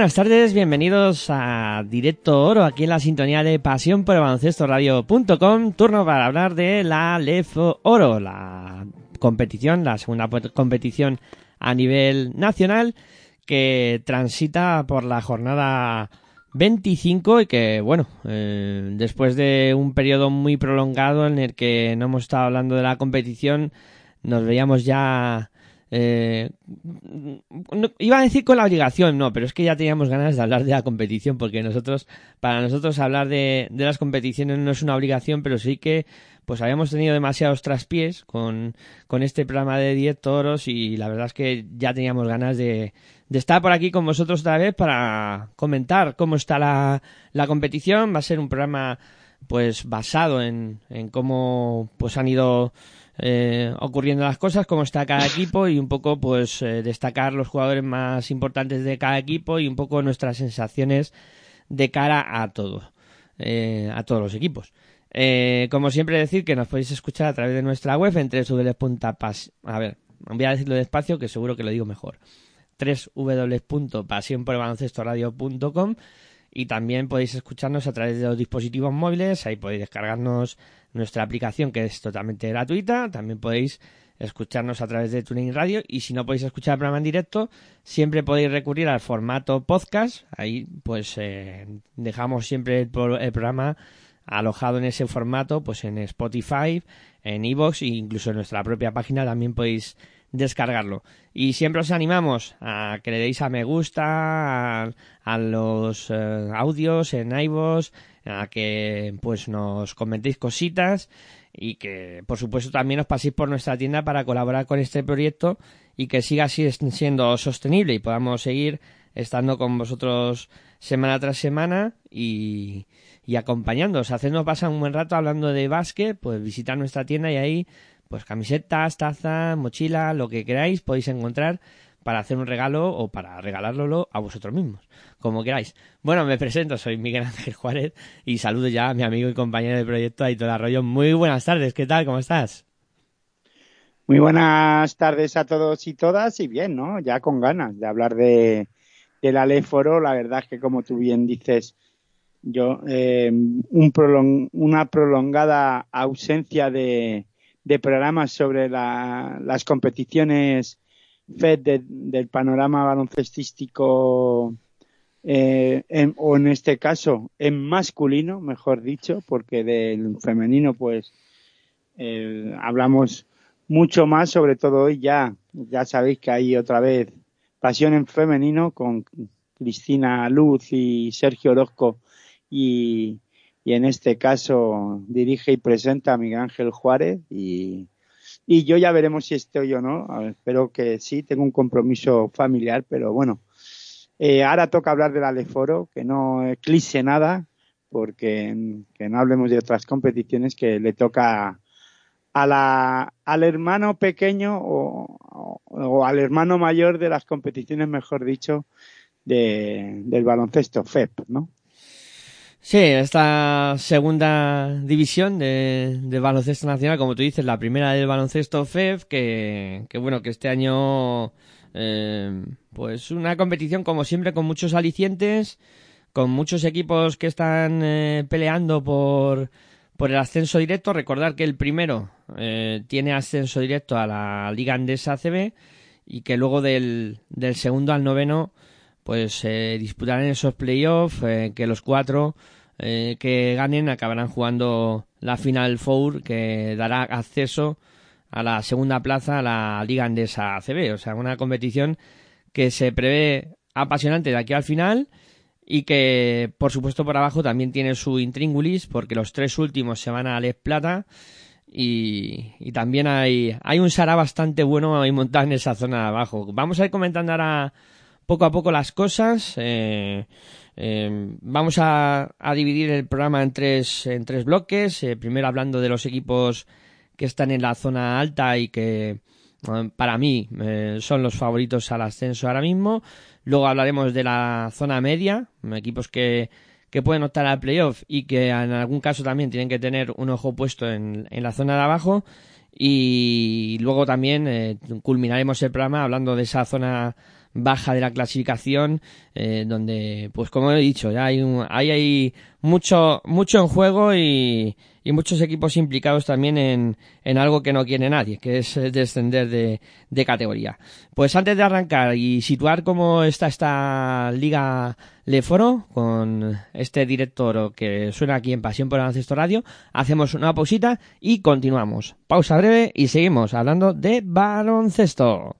buenas tardes, bienvenidos a Directo Oro, aquí en la sintonía de Pasión por Baloncesto Radio.com, turno para hablar de la LEF Oro, la competición, la segunda competición a nivel nacional que transita por la jornada 25 y que, bueno, eh, después de un periodo muy prolongado en el que no hemos estado hablando de la competición, nos veíamos ya eh, no, iba a decir con la obligación, no, pero es que ya teníamos ganas de hablar de la competición, porque nosotros, para nosotros hablar de, de las competiciones no es una obligación, pero sí que pues habíamos tenido demasiados traspiés con, con este programa de 10 toros y la verdad es que ya teníamos ganas de, de estar por aquí con vosotros otra vez para comentar cómo está la, la competición. Va a ser un programa pues basado en, en cómo pues han ido eh, ocurriendo las cosas, cómo está cada equipo y un poco pues eh, destacar los jugadores más importantes de cada equipo y un poco nuestras sensaciones de cara a todo, eh, a todos los equipos. Como siempre decir que nos podéis escuchar a través de nuestra web en www.pas... A ver, voy a decirlo despacio que seguro que lo digo mejor. www.pasionporbaloncestoradio.com y también podéis escucharnos a través de los dispositivos móviles, ahí podéis descargarnos nuestra aplicación que es totalmente gratuita, también podéis escucharnos a través de TuneIn Radio. Y si no podéis escuchar el programa en directo, siempre podéis recurrir al formato podcast, ahí pues eh, dejamos siempre el, el, programa alojado en ese formato, pues en Spotify, en Evox e incluso en nuestra propia página. También podéis descargarlo. Y siempre os animamos a que le deis a me gusta a, a los eh, audios en iVoox, a que pues nos comentéis cositas y que por supuesto también os paséis por nuestra tienda para colaborar con este proyecto y que siga así siendo sostenible y podamos seguir estando con vosotros semana tras semana y, y acompañándoos, hacernos pasar un buen rato hablando de básquet, pues visitar nuestra tienda y ahí pues camisetas, tazas, mochila, lo que queráis podéis encontrar para hacer un regalo o para regalárnoslo a vosotros mismos, como queráis. Bueno, me presento, soy Miguel Ángel Juárez y saludo ya a mi amigo y compañero de proyecto Aitor Arroyo. Muy buenas tardes, ¿qué tal? ¿Cómo estás? Muy buenas tardes a todos y todas y bien, ¿no? Ya con ganas de hablar de, del Aléforo, la verdad es que como tú bien dices, yo eh, un prolong, una prolongada ausencia de, de programas sobre la, las competiciones FED de, del panorama baloncestístico eh, en, o en este caso en masculino, mejor dicho, porque del femenino pues eh, hablamos mucho más, sobre todo hoy ya, ya sabéis que hay otra vez pasión en femenino con Cristina Luz y Sergio Orozco y, y en este caso dirige y presenta a Miguel Ángel Juárez y, yo ya veremos si estoy o no. Espero que sí, tengo un compromiso familiar, pero bueno. Eh, ahora toca hablar del Aleforo, que no eclipse nada, porque que no hablemos de otras competiciones que le toca a la, al hermano pequeño o, o, o al hermano mayor de las competiciones, mejor dicho, de, del baloncesto, FEP, ¿no? Sí, esta segunda división de, baloncesto nacional, como tú dices, la primera del baloncesto FEF, que, que bueno, que este año, eh, pues una competición como siempre con muchos alicientes, con muchos equipos que están eh, peleando por, por el ascenso directo. Recordar que el primero eh, tiene ascenso directo a la Liga Andesa ACB y que luego del, del segundo al noveno pues se disputarán esos playoffs, eh, que los cuatro eh, que ganen acabarán jugando la Final Four que dará acceso a la segunda plaza a la Liga Andesa ACB. O sea, una competición que se prevé apasionante de aquí al final y que, por supuesto, por abajo también tiene su intríngulis porque los tres últimos se van a Les Plata y, y también hay, hay un Sara bastante bueno ahí montado en esa zona de abajo. Vamos a ir comentando ahora poco a poco las cosas. Eh, eh, vamos a, a, dividir el programa en tres, en tres bloques. Eh, primero hablando de los equipos que están en la zona alta y que para mí eh, son los favoritos al ascenso ahora mismo. Luego hablaremos de la zona media, equipos que, que pueden optar al playoff y que en algún caso también tienen que tener un ojo puesto en, en la zona de abajo. Y luego también eh, culminaremos el programa hablando de esa zona baja de la clasificación, eh, donde, pues como he dicho, ya hay, un, hay, mucho, mucho en juego y, y muchos equipos implicados también en, en algo que no quiere nadie, que es descender de, de categoría. Pues antes de arrancar y situar cómo está esta Liga Leforo, con este director que suena aquí en Pasión por el Radio, hacemos una pausita y continuamos. Pausa breve y seguimos hablando de baloncesto.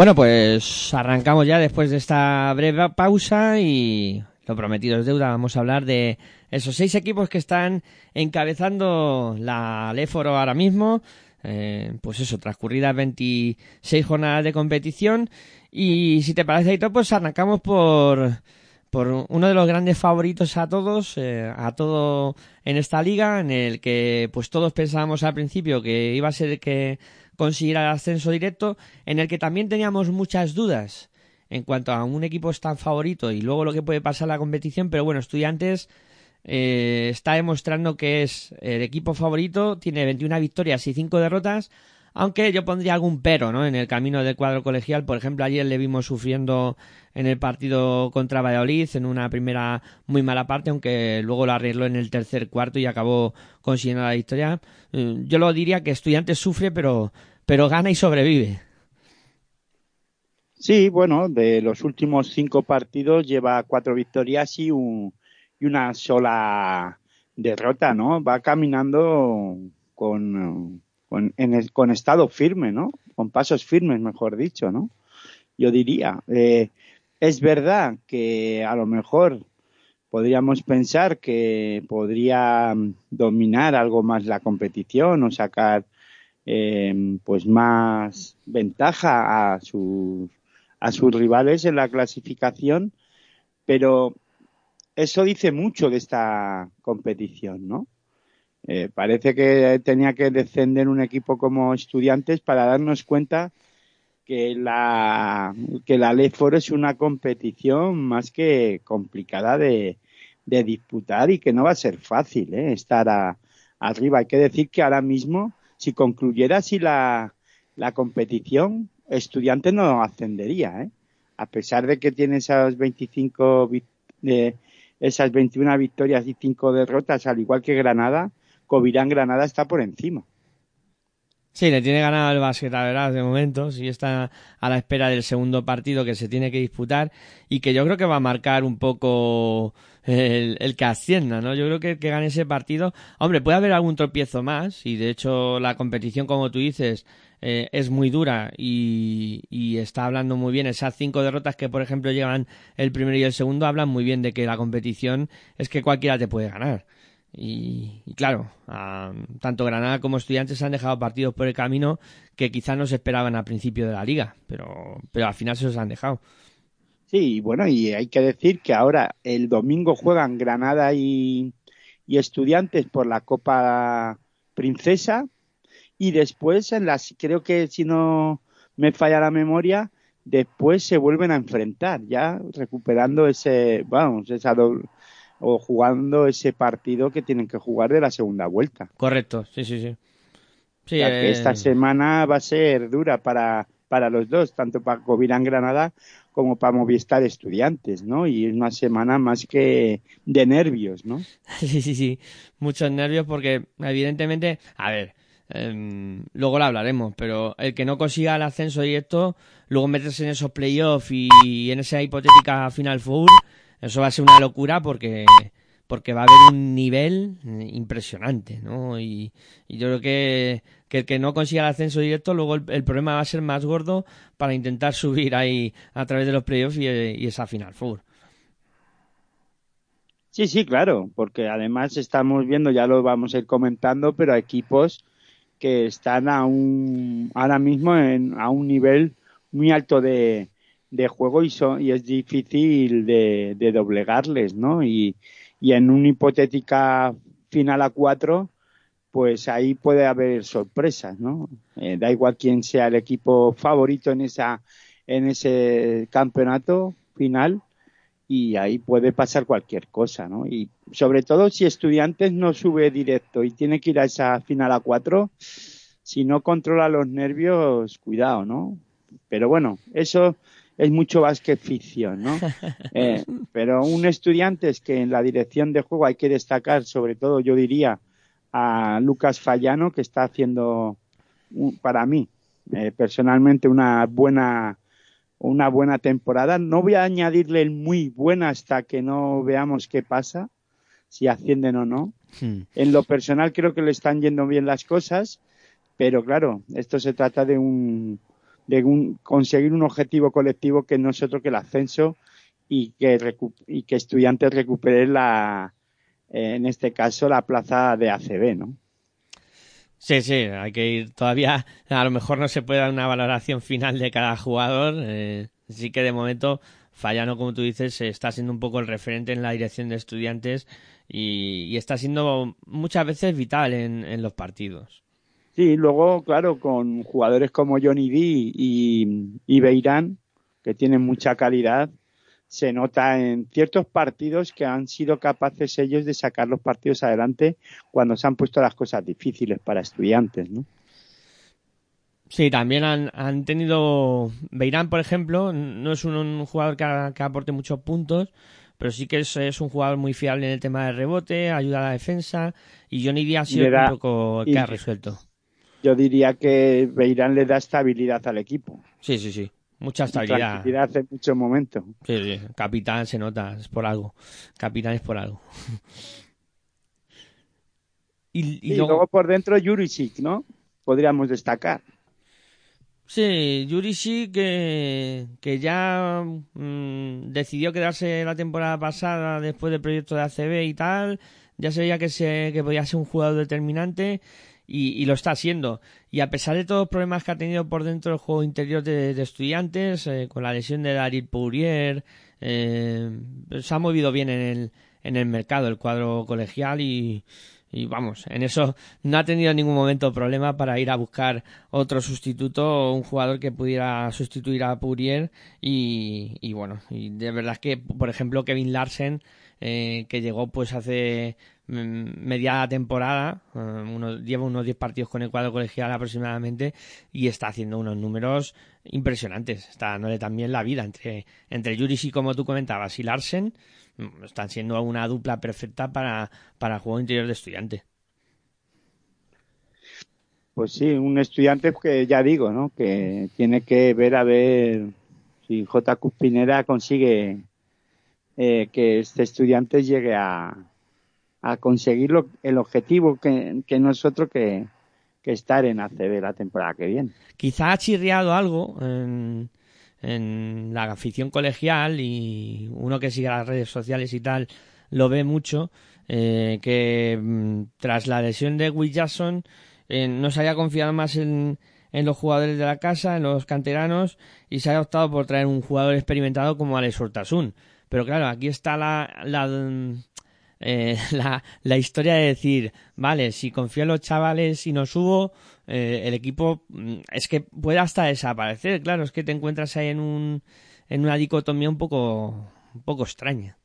Bueno, pues arrancamos ya después de esta breve pausa y lo prometido es deuda. Vamos a hablar de esos seis equipos que están encabezando la Léforo ahora mismo. Eh, pues eso, transcurridas 26 jornadas de competición. Y si te parece, Aito, pues arrancamos por, por uno de los grandes favoritos a todos, eh, a todo en esta liga, en el que pues todos pensábamos al principio que iba a ser que conseguir el ascenso directo, en el que también teníamos muchas dudas en cuanto a un equipo es tan favorito y luego lo que puede pasar en la competición, pero bueno, Estudiantes eh, está demostrando que es el equipo favorito, tiene 21 victorias y 5 derrotas, aunque yo pondría algún pero ¿no? en el camino del cuadro colegial. Por ejemplo, ayer le vimos sufriendo en el partido contra Valladolid en una primera muy mala parte, aunque luego lo arregló en el tercer cuarto y acabó consiguiendo la victoria. Eh, yo lo diría que Estudiantes sufre, pero pero gana y sobrevive. Sí, bueno, de los últimos cinco partidos lleva cuatro victorias y, un, y una sola derrota, ¿no? Va caminando con, con, en el, con estado firme, ¿no? Con pasos firmes, mejor dicho, ¿no? Yo diría. Eh, es verdad que a lo mejor podríamos pensar que podría dominar algo más la competición o sacar eh, pues más ventaja a sus a sus rivales en la clasificación, pero eso dice mucho de esta competición, ¿no? Eh, parece que tenía que descender un equipo como estudiantes para darnos cuenta que la que la Ley Foro es una competición más que complicada de, de disputar y que no va a ser fácil ¿eh? estar a, arriba. Hay que decir que ahora mismo, si concluyera así la, la competición, Estudiantes no ascendería, ¿eh? a pesar de que tiene esas 25 eh, esas 21 victorias y 5 derrotas, al igual que Granada, Covirán Granada está por encima. Sí, le tiene ganado el verás de momento, sí está a la espera del segundo partido que se tiene que disputar y que yo creo que va a marcar un poco el, el que ascienda, ¿no? Yo creo que que gane ese partido, hombre, puede haber algún tropiezo más y de hecho la competición, como tú dices, eh, es muy dura y, y, está hablando muy bien. Esas cinco derrotas que, por ejemplo, llevan el primero y el segundo, hablan muy bien de que la competición es que cualquiera te puede ganar. Y, claro, tanto Granada como Estudiantes han dejado partidos por el camino que quizás no se esperaban al principio de la liga, pero, pero al final se los han dejado. Sí, bueno, y hay que decir que ahora el domingo juegan Granada y, y Estudiantes por la Copa Princesa y después en las, creo que si no me falla la memoria, después se vuelven a enfrentar, ya recuperando ese, vamos, esa doble, o jugando ese partido que tienen que jugar de la segunda vuelta. Correcto, sí, sí, sí. sí o sea, eh... que esta semana va a ser dura para, para los dos, tanto para Covirán Granada como para Movistar Estudiantes, ¿no? Y es una semana más que de nervios, ¿no? Sí, sí, sí, muchos nervios porque evidentemente, a ver, eh, luego lo hablaremos, pero el que no consiga el ascenso directo, luego meterse en esos playoffs y, y, en esa hipotética Final Four, eso va a ser una locura porque porque va a haber un nivel impresionante, ¿no? Y, yo creo que, que, el que no consiga el ascenso directo, luego el, problema va a ser más gordo para intentar subir ahí a través de los playoffs y, y esa Final Four. Sí, sí, claro, porque además estamos viendo, ya lo vamos a ir comentando, pero equipos que están a un, ahora mismo en, a un nivel muy alto de, de juego y, son, y es difícil de, de doblegarles, ¿no? Y, y en una hipotética final a cuatro, pues ahí puede haber sorpresas, ¿no? Eh, da igual quién sea el equipo favorito en esa en ese campeonato final y ahí puede pasar cualquier cosa, ¿no? Y sobre todo si Estudiantes no sube directo y tiene que ir a esa final a cuatro, si no controla los nervios, cuidado, ¿no? Pero bueno, eso es mucho más que ficción, ¿no? Eh, pero un estudiante es que en la dirección de juego hay que destacar, sobre todo, yo diría, a Lucas Fallano, que está haciendo, para mí, eh, personalmente, una buena una buena temporada. No voy a añadirle el muy buena hasta que no veamos qué pasa, si ascienden o no. Hmm. En lo personal creo que le están yendo bien las cosas, pero claro, esto se trata de un de un, conseguir un objetivo colectivo que no es otro que el ascenso y que, y que estudiantes recuperen la, en este caso, la plaza de ACB, ¿no? Sí, sí, hay que ir todavía. A lo mejor no se puede dar una valoración final de cada jugador. Eh, sí que de momento Fallano, como tú dices, está siendo un poco el referente en la dirección de estudiantes y, está siendo muchas veces vital en, los partidos. Sí, luego, claro, con jugadores como Johnny D y, y Beirán, que tienen mucha calidad, se nota en ciertos partidos que han sido capaces ellos de sacar los partidos adelante cuando se han puesto las cosas difíciles para estudiantes, ¿no? Sí, también han, han tenido. Beirán, por ejemplo, no es un, un jugador que, que, aporte muchos puntos, pero sí que es, es, un jugador muy fiable en el tema de rebote, ayuda a la defensa, y Johnny Díaz ha sido da, un poco que ha resuelto. Yo diría que Beirán le da estabilidad al equipo. Sí, sí, sí. Mucha estabilidad. Tranquilidad en muchos momentos. Sí, sí, capitán se nota, es por algo. Capitán es por algo. y, luego... luego... por dentro Jurisic, ¿no? Podríamos destacar. Sí, Jurisic que, que ya mmm, decidió quedarse la temporada pasada después del proyecto de ACB y tal. Ya se veía que, se, que podía ser un jugador determinante y, y lo está haciendo. Y a pesar de todos los problemas que ha tenido por dentro el juego interior de, estudiantes, eh, con la lesión de Daryl Pourier, eh, se ha movido bien en el, en el mercado el cuadro colegial y, vamos, en eso no ha tenido en ningún momento problema para ir a buscar otro sustituto o un jugador que pudiera sustituir a Pourier y, y bueno, y de verdad es que, por ejemplo, Kevin Larsen, eh, que llegó pues hace mm, media temporada, eh, lleva unos 10 partidos con el cuadro colegial aproximadamente y está haciendo unos números impresionantes, está dándole también la vida entre, entre Jurisic, como tú comentabas, y Larsen, mm, están siendo una dupla perfecta para, para el juego interior de estudiante. Pues sí, un estudiante que ya digo, ¿no? Que tiene que ver a ver si J. Pineda consigue eh, que este estudiante llegue a, a conseguir lo- el objetivo que, que nosotros que, que estar en ACB la temporada que viene. Quizá ha chirriado algo en, en la afición colegial y uno que sigue las redes sociales y tal lo ve mucho, eh, que mm, tras la lesión de Will Jackson eh, no se haya confiado más en, en los jugadores de la casa, en los canteranos, y se haya optado por traer un jugador experimentado como Alex Hortasun. Pero claro, aquí está la, la, eh, la, la historia de decir, vale, si confío en los chavales y no subo, eh, el equipo mm, es que puede hasta desaparecer. Claro, es que te encuentras ahí en un en una dicotomía un poco un poco extraña.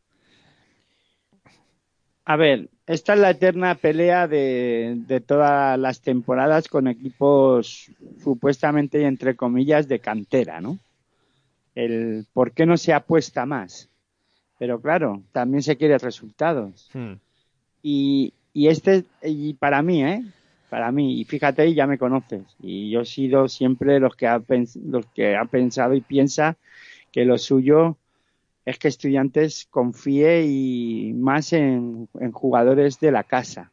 A ver, esta es la eterna pelea de, de todas las temporadas con equipos supuestamente y entre comillas de cantera, ¿no? El por qué no se apuesta más. Pero claro, también se quiere resultados. Y, y este, y para mí, ¿eh? Para mí, y fíjate, ya me conoces. Y yo he sido siempre los que ha, pens- los que ha pensado y piensa que lo suyo es que estudiantes confíe y más en, en jugadores de la casa.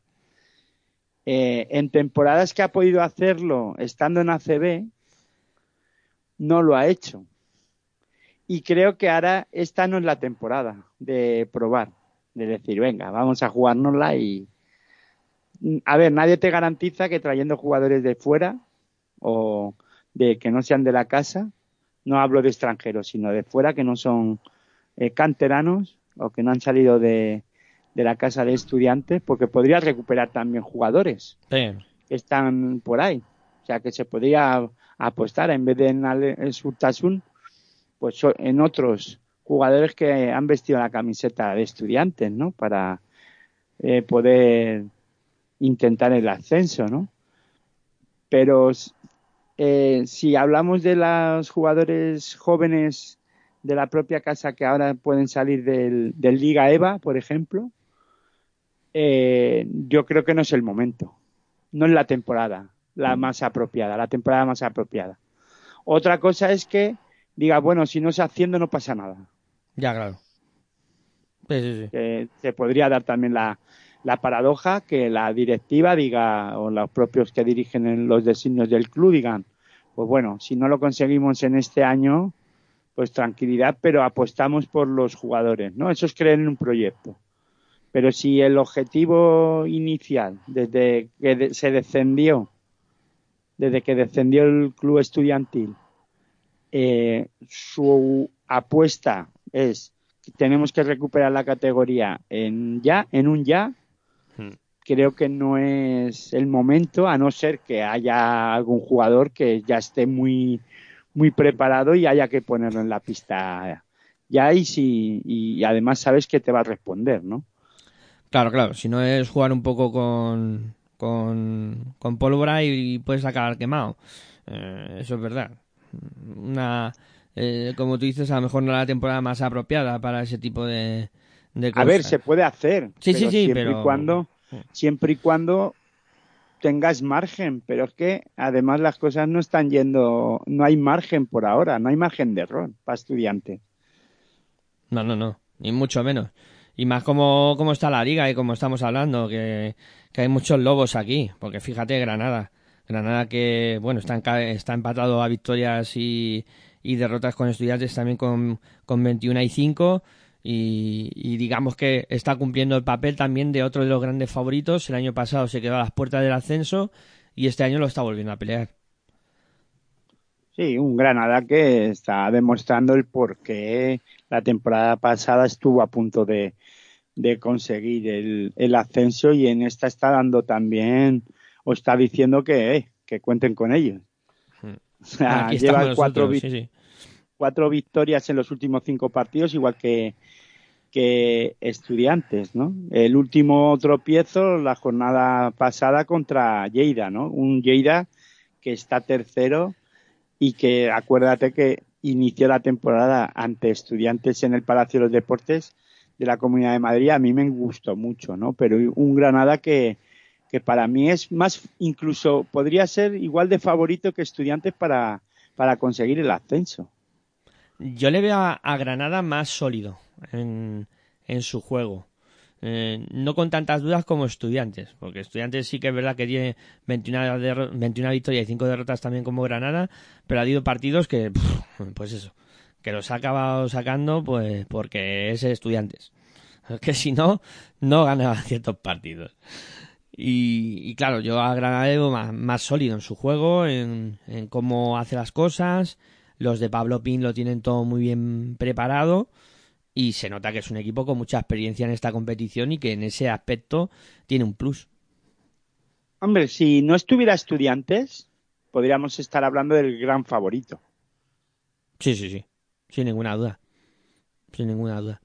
Eh, en temporadas que ha podido hacerlo estando en ACB, no lo ha hecho. Y creo que ahora esta no es la temporada de probar, de decir, venga, vamos a jugárnosla y... A ver, nadie te garantiza que trayendo jugadores de fuera o de que no sean de la casa, no hablo de extranjeros, sino de fuera que no son eh, canteranos o que no han salido de, de la casa de estudiantes, porque podría recuperar también jugadores Sí. que están por ahí. O sea, que se podría apostar en vez de en, en Surtasun, pues en otros jugadores que han vestido la camiseta de estudiantes, ¿no? Para eh, poder intentar el ascenso, ¿no? Pero eh, si hablamos de los jugadores jóvenes de la propia casa que ahora pueden salir del, del Liga EVA, por ejemplo, eh, yo creo que no es el momento. No es la temporada la más apropiada, la temporada más apropiada. Otra cosa es que diga, bueno, si no se haciendo no pasa nada. Ya, claro. Sí, sí, sí. Eh, se podría dar también la, la paradoja que la directiva diga, o los propios que dirigen en los designios del club digan, pues bueno, si no lo conseguimos en este año, pues tranquilidad, pero apostamos por los jugadores, ¿no? Eso es creer en un proyecto. Pero si el objetivo inicial, desde que se descendió, desde que descendió el club estudiantil, eh, su apuesta es que tenemos que recuperar la categoría en ya, en un ya, Hmm. creo que no es el momento, a no ser que haya algún jugador que ya esté muy, muy preparado y haya que ponerlo en la pista ya y si y además sabes que te va a responder, ¿no? Claro, claro. Si no es jugar un poco con, con, con pólvora y, puedes acabar quemado. Eh, eso es verdad. Una, eh, como tú dices, a lo mejor no la temporada más apropiada para ese tipo de, de A cosas. ver, se puede hacer, Sí, pero sí, sí, siempre pero- y cuando siempre y cuando tengas margen, pero es que además las cosas no están yendo, no hay margen por ahora, no hay margen de error para estudiantes. No, no, no, ni mucho menos. Y más como, como está la liga y como estamos hablando, que, que hay muchos lobos aquí, porque fíjate Granada. Granada que, bueno, está, está empatado a victorias y, y derrotas con estudiantes también con, con 21 y 5 y, y digamos que está cumpliendo el papel también de otro de los grandes favoritos. El año pasado se quedó a las puertas del ascenso y este año lo está volviendo a pelear. Sí, un Granada que está demostrando el por qué la temporada pasada estuvo a punto de, de conseguir el, el, ascenso y en esta está dando también, o está diciendo que, eh, que cuenten con ellos. Hmm. O sea, Aquí lleva estamos cuatro, nosotros, vi- sí, sí. cuatro victorias en los últimos cinco partidos, igual que, que estudiantes, ¿no? El último tropiezo, la jornada pasada contra Lleida, ¿no? Un Lleida que está tercero y que acuérdate que inició la temporada ante estudiantes en el Palacio de los Deportes de la Comunidad de Madrid. A mí me gustó mucho, ¿no? Pero un Granada que, que para mí es más, incluso podría ser igual de favorito que estudiantes para, para conseguir el ascenso. Yo le veo a, Granada más sólido en, en su juego. Eh, no con tantas dudas como estudiantes, porque estudiantes sí que es verdad que tiene 21, derro- 21 victorias y 5 derrotas también como Granada, pero ha habido partidos que, pues eso, que los ha acabado sacando pues porque es estudiantes. Que si no, no ganaba ciertos partidos. Y, y claro, yo a Granada le veo más, más sólido en su juego, en, en cómo hace las cosas. Los de Pablo Pin lo tienen todo muy bien preparado y se nota que es un equipo con mucha experiencia en esta competición y que en ese aspecto tiene un plus. Hombre, si no estuviera estudiantes, podríamos estar hablando del gran favorito. Sí, sí, sí. Sin ninguna duda. Sin ninguna duda.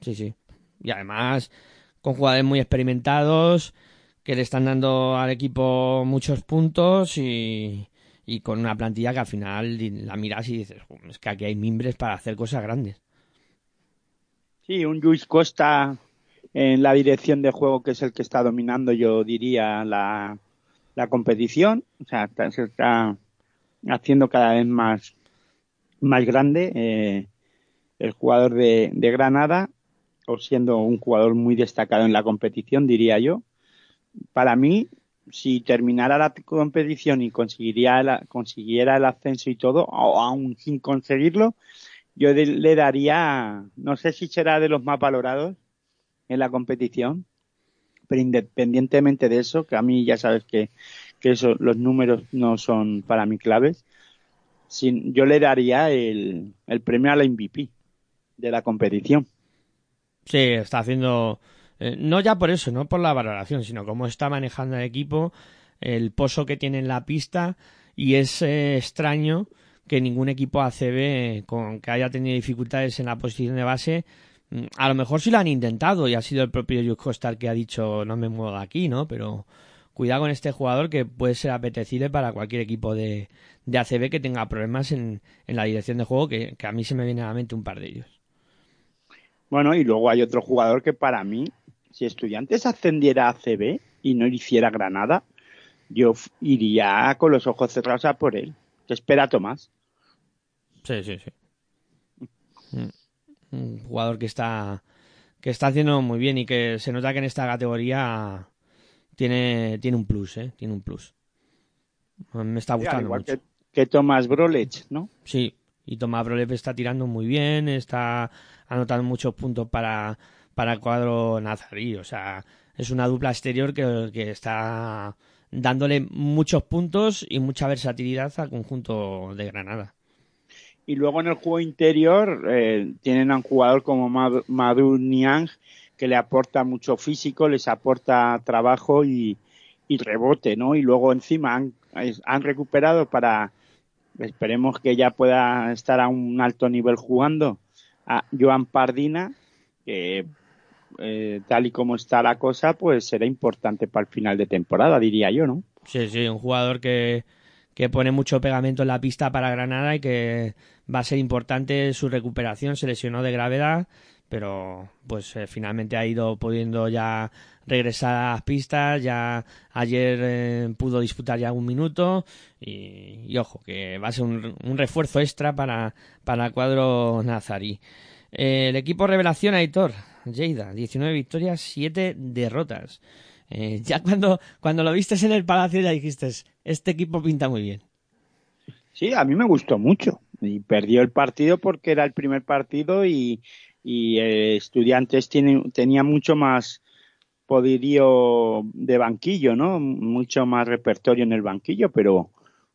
Sí, sí. Y además, con jugadores muy experimentados que le están dando al equipo muchos puntos y, y con una plantilla que al final la miras y dices, "Jo, es que aquí hay mimbres para hacer cosas grandes. Sí, un Luis Costa en la dirección de juego que es el que está dominando, yo diría, la, la competición. O sea, está- se está haciendo cada vez más, más grande eh, el jugador de Granada, o siendo un jugador muy destacado en la competición, diría yo. Para mí, si terminara la competición y conseguiría el, consiguiera el ascenso y todo, o aún sin conseguirlo, yo le daría, no sé si será de los más valorados en la competición, pero independientemente de eso, que a mí ya sabes que, que eso, los números no son para mí claves, yo le daría el, el premio a la MVP de la competición. Sí, está haciendo. eh, no ya por eso, no por la valoración, sino cómo está manejando el equipo, el pozo que tiene en la pista. Y es eh, extraño que ningún equipo ACB con que haya tenido dificultades en la posición de base. mm, A lo mejor sí lo han intentado y ha sido el propio Jules Costa el que ha dicho no me muevo de aquí, ¿no? Pero cuidado con este jugador que puede ser apetecible para cualquier equipo de, de ACB que tenga problemas en, en la dirección de juego, que, que a mí se me viene a la mente un par de ellos. Bueno, y luego hay otro jugador que para mí, si Estudiantes ascendiera a CB y no hiciera Granada, yo iría con los ojos cerrados a por él. ¿Qué espera Tomás? Sí, sí, sí. Un- Un jugador que está que está haciendo muy bien y que se nota que en esta categoría tiene tiene un plus, ¿eh? Tiene un plus. Me está gustando igual mucho. que, que Tomás Brolech, ¿no? Sí, y Tomás Brolev está tirando muy bien, está anotando muchos puntos para, para el cuadro nazarí. O sea, es una dupla exterior que, que está dándole muchos puntos y mucha versatilidad al conjunto de Granada. Y luego en el juego interior eh, tienen a un jugador como Mad- Madu Niang que le aporta mucho físico, les aporta trabajo y, y rebote, ¿no? Y luego encima han, han recuperado para, esperemos que ya pueda estar a un alto nivel jugando, a Joan Pardina, que eh, tal y como está la cosa, pues será importante para el final de temporada, diría yo, ¿no? Sí, sí, un jugador que, que pone mucho pegamento en la pista para Granada y que va a ser importante su recuperación. Se lesionó de gravedad, pero pues eh, finalmente ha ido pudiendo ya regresar a las pistas. Ya ayer eh, pudo disputar ya un minuto y, ojo, que va a ser un, un refuerzo extra para, para el cuadro nazarí. El equipo revelación, Aitor, Lleida, 19 victorias, 7 derrotas. Eh, ya cuando, cuando lo vistes en el Palacio ya dijiste, este equipo pinta muy bien. Sí, a mí me gustó mucho. Y perdió el partido porque era el primer partido y, y eh, Estudiantes tiene, tenía mucho más poderío de banquillo, ¿no? Mucho más repertorio en el banquillo, pero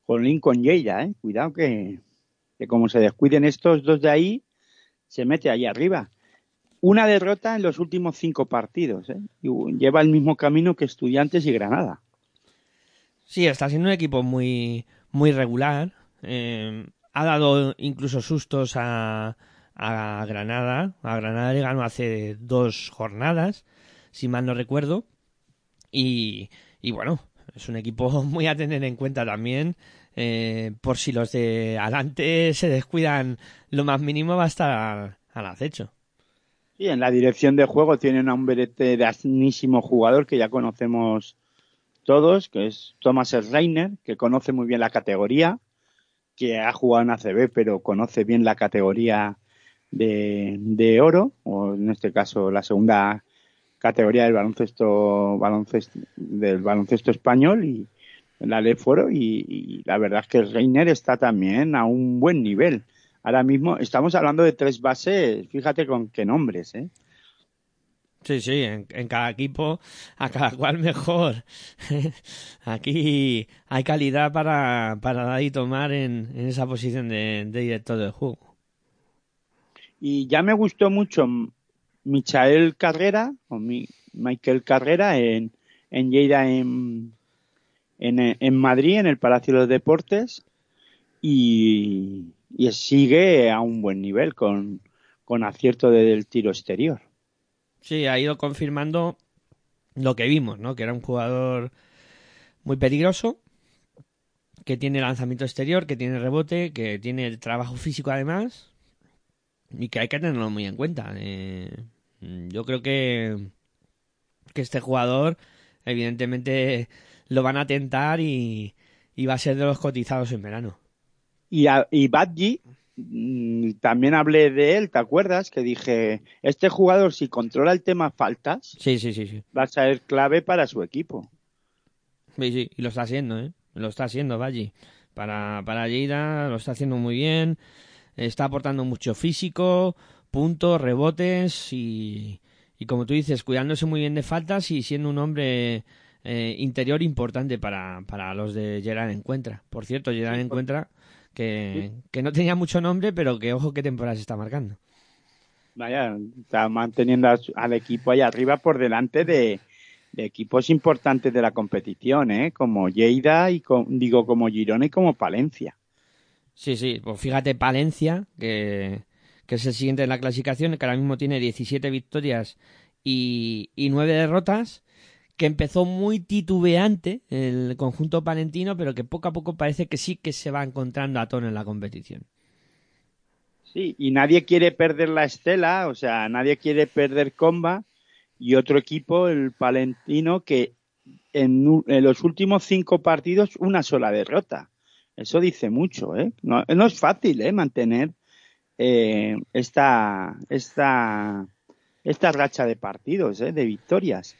con Lincoln Lleida, ¿eh? Cuidado que, como se descuiden estos dos de ahí, se mete ahí arriba. Una derrota en los últimos cinco partidos, ¿eh? Y lleva el mismo camino que Estudiantes y Granada. Sí, está siendo un equipo muy, muy regular. Eh, ha dado incluso sustos a, a Granada. A Granada le ganó hace dos jornadas, si mal no recuerdo. Y, y bueno, es un equipo muy a tener en cuenta también. Eh, por si los de adelante se descuidan lo más mínimo va a estar al acecho. Y en la dirección de juego tienen a un veteranísimo jugador que ya conocemos todos, que es Thomas Reiner, que conoce muy bien la categoría, que ha jugado en ACB, pero conoce bien la categoría de, de oro, o en este caso la segunda categoría del baloncesto, baloncesto del baloncesto español y la ley foro y, y, la verdad es que Reiner está también a un buen nivel. Ahora mismo estamos hablando de tres bases, fíjate con qué nombres, ¿eh? Sí, sí, en, en, cada equipo, a cada cual mejor. Aquí hay calidad para, para dar y tomar en, en esa posición de, de, director del juego. Y ya me gustó mucho Michael Carrera, o mi, Michael Carrera en, en Lleida en, en, en, Madrid, en el Palacio de los Deportes, y, y sigue a un buen nivel con, con acierto del tiro exterior. Sí, ha ido confirmando lo que vimos, ¿no? Que era un jugador muy peligroso, que tiene lanzamiento exterior, que tiene rebote, que tiene el trabajo físico además, y que hay que tenerlo muy en cuenta. Eh, yo creo que, que este jugador, evidentemente, lo van a tentar y, y va a ser de los cotizados en verano. Y, a, y Badji, también hablé de él, ¿te acuerdas? Que dije, este jugador si controla el tema faltas, sí, sí, sí, sí. va a ser clave para su equipo. Sí, sí, y lo está haciendo, ¿eh? Lo está haciendo, Valli. Para, para Lleida lo está haciendo muy bien, está aportando mucho físico, puntos, rebotes y, y como tú dices, cuidándose muy bien de faltas y siendo un hombre eh, interior importante para, para los de Gerard Encuentra. Por cierto, Gerard Encuentra que, que, no tenía mucho nombre, pero que ojo qué temporada se está marcando. Vaya, está manteniendo al equipo ahí arriba por delante de, de equipos importantes de la competición, ¿eh? como Lleida y con, digo como Girona y como Palencia. Sí, sí, pues fíjate Palencia, que, que es el siguiente en la clasificación, que ahora mismo tiene 17 victorias y, y 9 derrotas, que empezó muy titubeante el conjunto palentino, pero que poco a poco parece que sí que se va encontrando a tono en la competición. Sí, y nadie quiere perder la estela, o sea, nadie quiere perder Comba y otro equipo, el palentino, que en, los últimos cinco partidos una sola derrota. Eso dice mucho, ¿eh? No, no es fácil, ¿eh? Mantener eh, esta, esta, esta racha de partidos, ¿eh? De victorias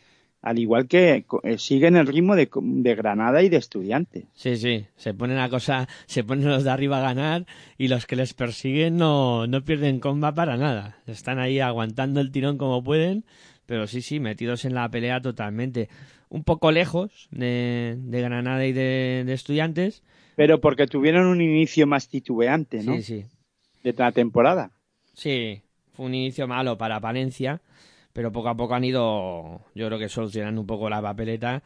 al igual que eh, siguen el ritmo de, de, Granada y de Estudiantes. Sí, sí, se ponen a cosa, se ponen los de arriba a ganar y los que les persiguen no, no pierden comba para nada. Están ahí aguantando el tirón como pueden, pero sí, sí, metidos en la pelea totalmente. Un poco lejos de, de Granada y de, de, Estudiantes. Pero porque tuvieron un inicio más titubeante, ¿no? Sí, sí. De la temporada. Sí, fue un inicio malo para Palencia pero poco a poco han ido, yo creo que solucionando un poco la papeleta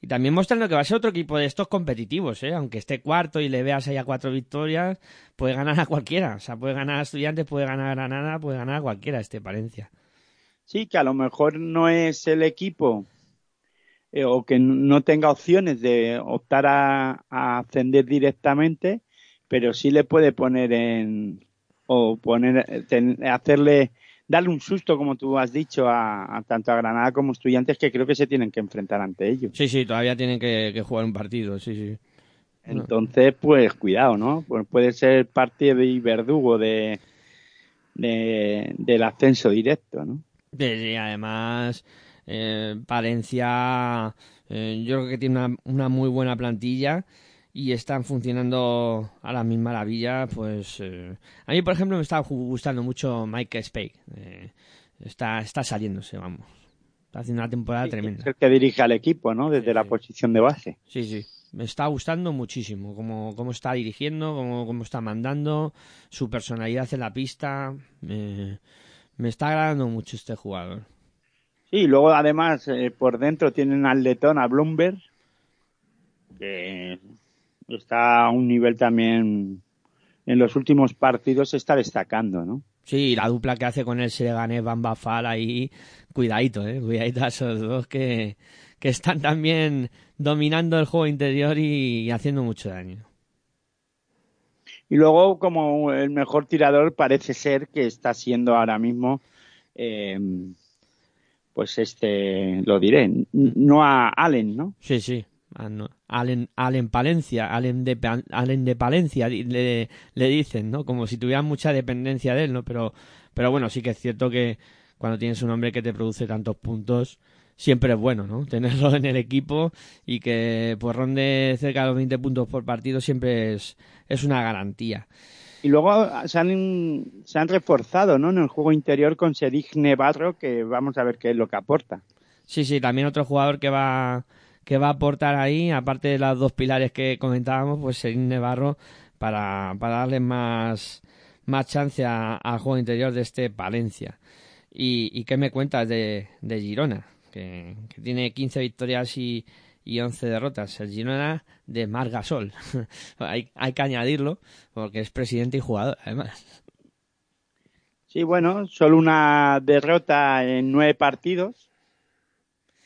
y también mostrando que va a ser otro equipo de estos competitivos, ¿eh? aunque esté cuarto y le veas ahí a cuatro victorias, puede ganar a cualquiera, o sea, puede ganar a Estudiantes, puede ganar a Granada, puede ganar a cualquiera este Palencia. Sí, que a lo mejor no es el equipo eh, o que no tenga opciones de optar a, a ascender directamente, pero sí le puede poner en o poner ten, hacerle darle un susto, como tú has dicho, a, a, tanto a Granada como a Estudiantes que creo que se tienen que enfrentar ante ellos. Sí, sí, todavía tienen que, que jugar un partido, sí, sí. Entonces, pues cuidado, ¿no? Pues puede ser partido y verdugo de, de, del ascenso directo, ¿no? Sí, sí además, eh, Palencia, eh, yo creo que tiene una, una muy buena plantilla y están funcionando a la misma maravilla, pues eh, a mí por ejemplo me está gustando mucho Mike Spade, eh, está, está saliéndose, vamos. Está haciendo una temporada Es tremenda. el que dirige al equipo, ¿no? Desde Sí, la sí. posición de base. Sí, sí. Me está gustando muchísimo cómo, cómo está dirigiendo, cómo, cómo está mandando, su personalidad en la pista. Me, me está agradando mucho este jugador. Sí, y luego además eh, por dentro tienen al letón, a Bloomberg, que está a un nivel también en los últimos partidos se está destacando, ¿no? Sí, la dupla que hace con el Sereganés Bamba Fall ahí, cuidadito, eh, cuidadito a esos dos que, que están también dominando el juego interior y, haciendo mucho daño. Y luego como el mejor tirador parece ser que está siendo ahora mismo, eh, pues este, lo diré, no a Allen, ¿no? Sí, sí. Ah. Allen, Allen Palencia, Allen de, Allen de Palencia, le, le dicen, ¿no? Como si tuvieran mucha dependencia de él, ¿no? Pero, pero bueno, sí que es cierto que cuando tienes un hombre que te produce tantos puntos, siempre es bueno, ¿no? Tenerlo en el equipo y que pues ronde cerca de los 20 puntos por partido siempre es, es una garantía. Y luego se han, se han reforzado, ¿no? En el juego interior con Serig Nevarro, que vamos a ver qué es lo que aporta. Sí, sí, también otro jugador que va que va a aportar ahí, aparte de los dos pilares que comentábamos, pues Serín Nevarro para, para darle más, más chance al juego interior de este Palencia. ¿Y, y qué me cuentas de, de Girona? Que, que tiene 15 victorias y, y 11 derrotas. El Girona de Margasol. hay, hay que añadirlo porque es presidente y jugador, además. Sí, bueno, solo una derrota en nueve partidos.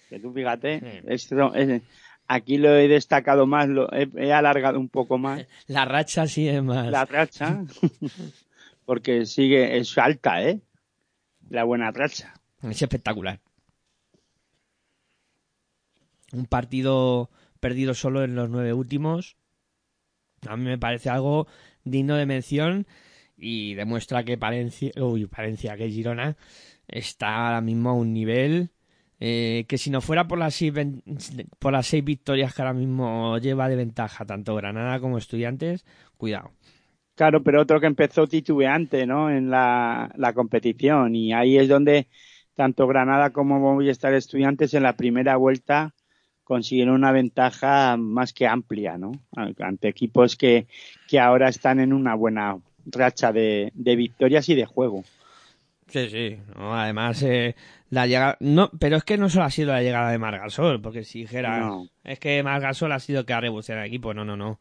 Que tú fíjate, Sí. esto es- aquí lo he destacado más, lo he, he alargado un poco más La racha sí es más. la racha, porque sigue, es alta, ¿eh? La buena racha. Es espectacular. Un partido perdido solo en los nueve últimos. A mí me parece algo digno de mención y demuestra que Palencia, uy, Palencia, que Girona está ahora mismo a un nivel eh, que si no fuera por las, seis, por las seis victorias que ahora mismo lleva de ventaja tanto Granada como Estudiantes, cuidado. Claro, pero otro que empezó titubeante, ¿no? En la, la competición y ahí es donde tanto Granada como Movistar Estudiantes en la primera vuelta consiguieron una ventaja más que amplia, ¿no? Ante equipos que, que ahora están en una buena racha de, de victorias y de juego. Sí, sí. No, además, eh, la llegada. No, pero es que no solo ha sido la llegada de Margasol, porque si dijera. No. Es que Margasol ha sido que ha revolucionado el equipo. No, no, no.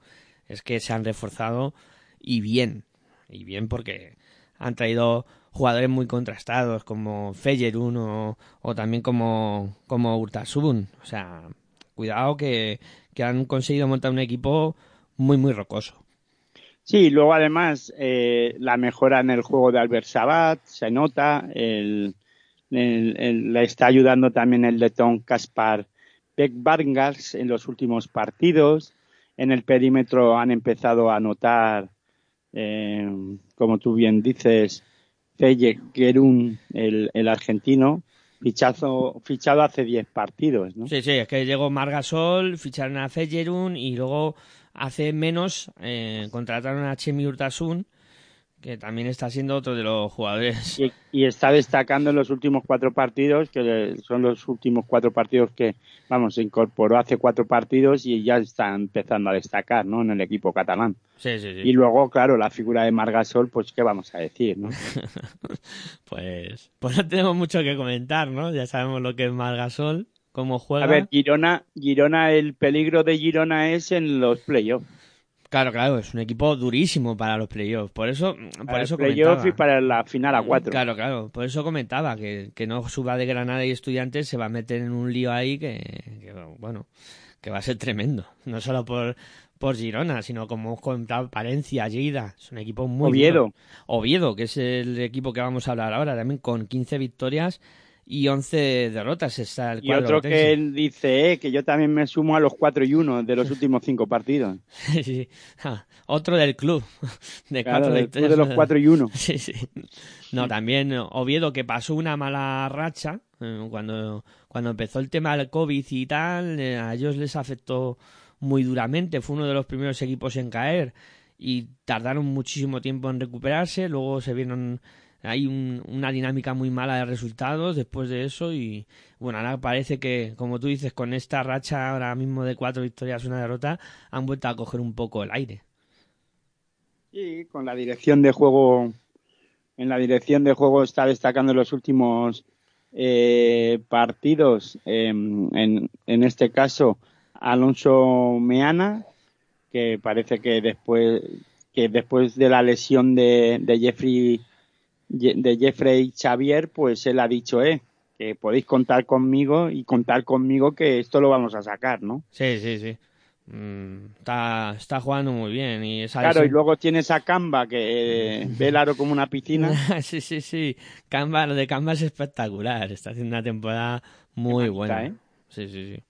Es que se han reforzado y bien. Y bien porque han traído jugadores muy contrastados como Fejerun o, o también como, como Urtasun. O sea, cuidado que, que han conseguido montar un equipo muy, muy rocoso. Sí, luego además eh, la mejora en el juego de Albert Sabat se nota, el, le está ayudando también el letón Kaspar Beck Vargas en los últimos partidos. En el perímetro han empezado a notar, eh, como tú bien dices, Feye el, el argentino, fichazo, fichado hace 10 partidos, ¿no? Sí, sí, es que llegó Margasol, ficharon a Fejerun y luego hace menos eh, contrataron a Chemi Urtasun, que también está siendo otro de los jugadores. Y, y está destacando en los últimos cuatro partidos, que son los últimos cuatro partidos que, vamos, se incorporó hace cuatro partidos y ya está empezando a destacar, ¿no? En el equipo catalán. Sí, sí, sí. Y luego, claro, la figura de Margasol, pues, ¿qué vamos a decir, no? Pues, pues no tenemos mucho que comentar, ¿no? Ya sabemos lo que es Margasol, cómo juega. A ver, Girona, Girona, el peligro de Girona es en los playoffs. Claro, claro, es un equipo durísimo para los playoffs. Por eso, por Para eso el playoff comentaba. y para la final a cuatro. Claro, claro. Por eso comentaba que, que no suba de Granada y Estudiantes se va a meter en un lío ahí que, que, bueno, que va a ser tremendo. No solo por, por Girona, sino como hemos comentado, Palencia, Lleida. Es un equipo muy Oviedo. duro. Oviedo, que es el equipo que vamos a hablar ahora, también con 15 victorias y 11 derrotas. Está el Y cuadro otro otense. que él dice, eh, que yo también me sumo a los cuatro y uno de los últimos cinco partidos. Sí. Ah, otro del club. De Claro, cuatro del club de los cuatro y uno. Sí, sí. No, también Oviedo que pasó una mala racha eh, cuando, cuando empezó el tema del COVID y tal, eh, a ellos les afectó muy duramente. Fue uno de los primeros equipos en caer y tardaron muchísimo tiempo en recuperarse. Luego se vieron hay un- una dinámica muy mala de resultados después de eso y bueno, ahora parece que, como tú dices, con esta racha ahora mismo de cuatro victorias y una derrota, han vuelto a coger un poco el aire. Sí, con la dirección de juego, en la dirección de juego está destacando en los últimos eh, partidos, eh, en, en este caso Alonso Meana, que parece que después que después de la lesión de Jeffrey de Jeffrey Xavier, pues él ha dicho, eh, que podéis contar conmigo y contar conmigo que esto lo vamos a sacar, ¿no? Sí, sí, sí. Mm, está, está jugando muy bien y esa Claro, y luego tienes a Camba que eh, ve el aro como una piscina. sí, sí, sí. Canva, lo de Canva es espectacular. Está haciendo una temporada muy buena. ¿eh? Sí, sí, sí.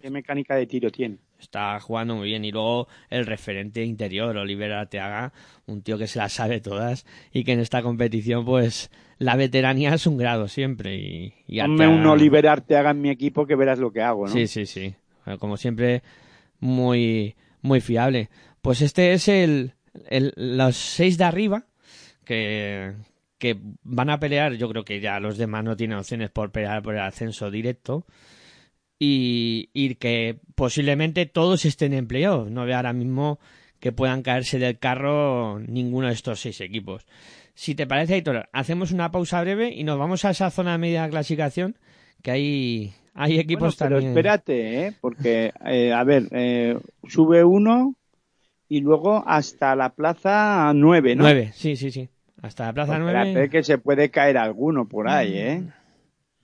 ¿Qué mecánica de tiro tiene? Está jugando muy bien. Y luego el referente interior, Oliver Arteaga, un tío que se las sabe todas y que en esta competición, pues, la veteranía es un grado siempre. Y, y Ponme Arteaga- un Oliver Arteaga en mi equipo que verás lo que hago, ¿no? Sí, sí, sí. Como siempre, muy, muy fiable. Pues este es el, el- los seis de arriba que, que van a pelear. Yo creo que ya los demás no tienen opciones por pelear por el ascenso directo. Y, y que posiblemente todos estén en playoff. No veo ahora mismo que puedan caerse del carro ninguno de estos seis equipos. Si te parece, Aitor, hacemos una pausa breve y nos vamos a esa zona media de clasificación que hay, hay Bueno, equipos pero también. espérate, ¿eh? Porque, eh, a ver, eh, sube uno y luego hasta la plaza nueve, ¿no? Nueve, sí, sí, sí. Hasta la plaza nueve. espérate que se puede caer alguno por ahí, ¿eh?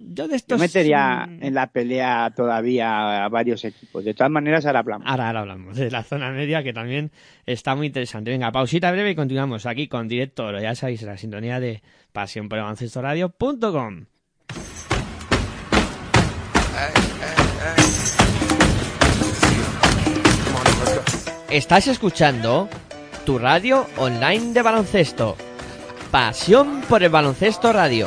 Yo de Yo estos. metería mm, en la pelea todavía a varios equipos. De todas maneras, ahora hablamos. Ahora, ahora hablamos de la zona media que también está muy interesante. Venga, pausita breve y continuamos aquí con Directo Oro. Ya sabéis, la sintonía de pasión por radio.com. Estás escuchando tu radio online de baloncesto. Pasión por el baloncesto radio.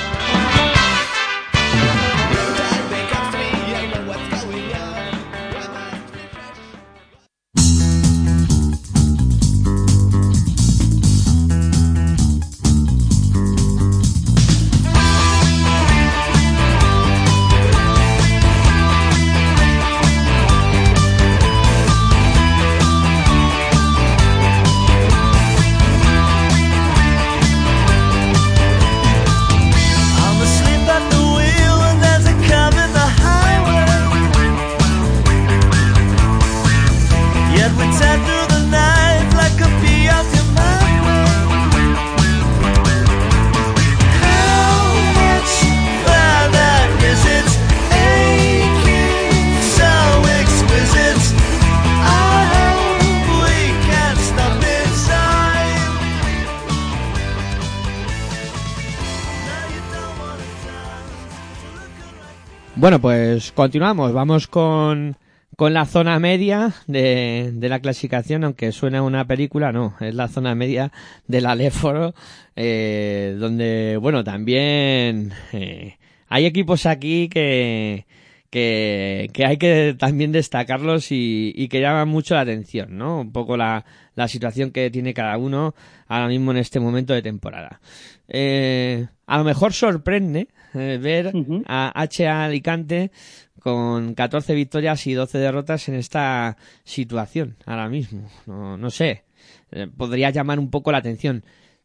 Bueno, pues continuamos. Vamos con, con la zona media de, de la clasificación, aunque suena una película, no, es la zona media del Aléforo, eh, donde, bueno, también eh, hay equipos aquí que, que, hay que también destacarlos y, y que llaman mucho la atención, ¿no? Un poco la, la situación que tiene cada uno ahora mismo en este momento de temporada. Eh, a lo mejor sorprende eh, ver Ujú. a HA Alicante con 14 victorias y 12 derrotas en esta situación ahora mismo. No, no sé, eh, podría llamar un poco la atención.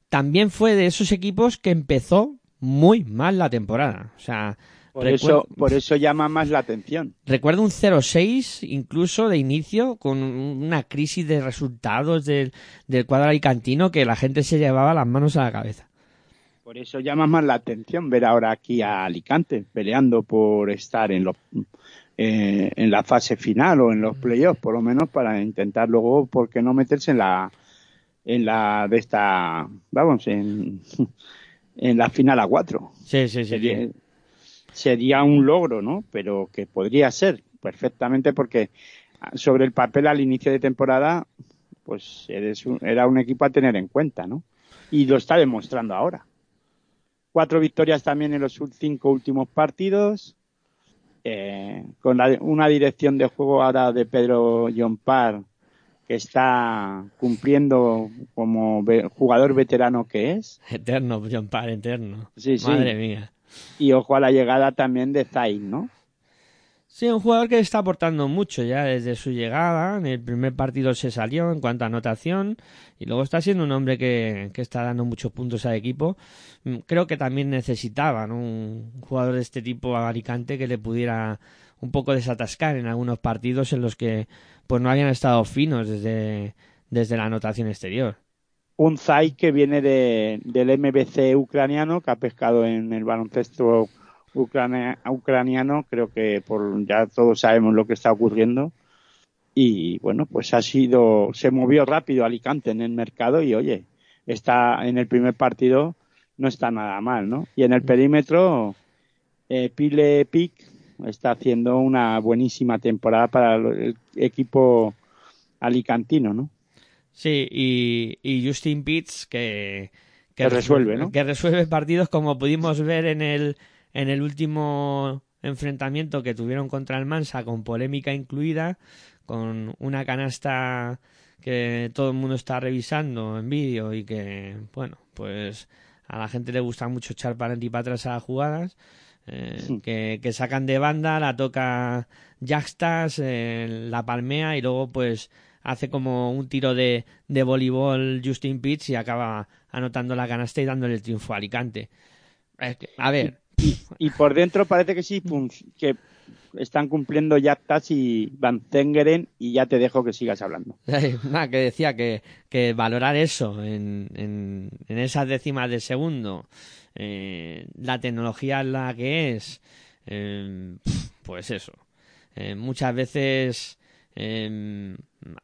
También fue de esos equipos que empezó muy mal la temporada. O sea, Por eso, por eso llama más la atención. Recuerdo un 0-6 incluso de inicio con una crisis de resultados del, del cuadro alicantino que la gente se llevaba las manos a la cabeza. Por eso llama más la atención ver ahora aquí a Alicante peleando por estar en los eh, en la fase final o en los playoffs, por lo menos para intentar luego, ¿por qué no meterse en la en la de esta, vamos, en, en la final a cuatro? Sí, sí, sí. Sería, sí. sería un logro, ¿no? Pero que podría ser perfectamente porque sobre el papel al inicio de temporada pues eres un- era un equipo a tener en cuenta, ¿no? Y lo está demostrando ahora. Cuatro victorias también en los cinco últimos partidos, eh, con la- una dirección de juego ahora de Pedro Llompar, que está cumpliendo como ve- jugador veterano que es. Eterno, John Parr, eterno. Sí, sí. Madre mía. Y ojo a la llegada también de Zayn, ¿no? Sí, un jugador que está aportando mucho ya desde su llegada. En el primer partido se salió en cuanto a anotación y luego está siendo un hombre que, que está dando muchos puntos al equipo. Mm, Creo que también necesitaban un jugador de este tipo a Alicante que le pudiera un poco desatascar en algunos partidos en los que pues no habían estado finos desde, desde la anotación exterior. un Zay que viene de, del MBC ucraniano, que ha pescado en el baloncesto ucrania- ucraniano, creo que por ya todos sabemos lo que está ocurriendo. Y bueno, pues ha sido, se movió rápido Alicante en el mercado y oye, está en el primer partido, no está nada mal, ¿no? Y en el perímetro, eh, Pile Pic está haciendo una buenísima temporada para el equipo alicantino, ¿no? Sí, y, y Justin Pitts que, Que resuelve, ¿no? Que resuelve partidos como pudimos ver en el, en el último enfrentamiento que tuvieron contra el Mansa, con polémica incluida, con una canasta que todo el mundo está revisando en vídeo y que, bueno, pues a la gente le gusta mucho echar para adelante y para atrás a las jugadas. eh, Sí. que, que sacan de banda, la toca Jackstas, eh, la palmea y luego pues hace como un tiro de, de voleibol Justin Pitts y acaba anotando la canasta y dándole el triunfo a Alicante. Es que, a ver, Y por dentro parece que sí, que están cumpliendo Yaktas y Van Zengeren y ya te dejo que sigas hablando. nada, que decía que, que valorar eso en, en, esas décimas de segundo, eh, la tecnología en la que es, eh, pues eso. Eh, muchas veces, eh,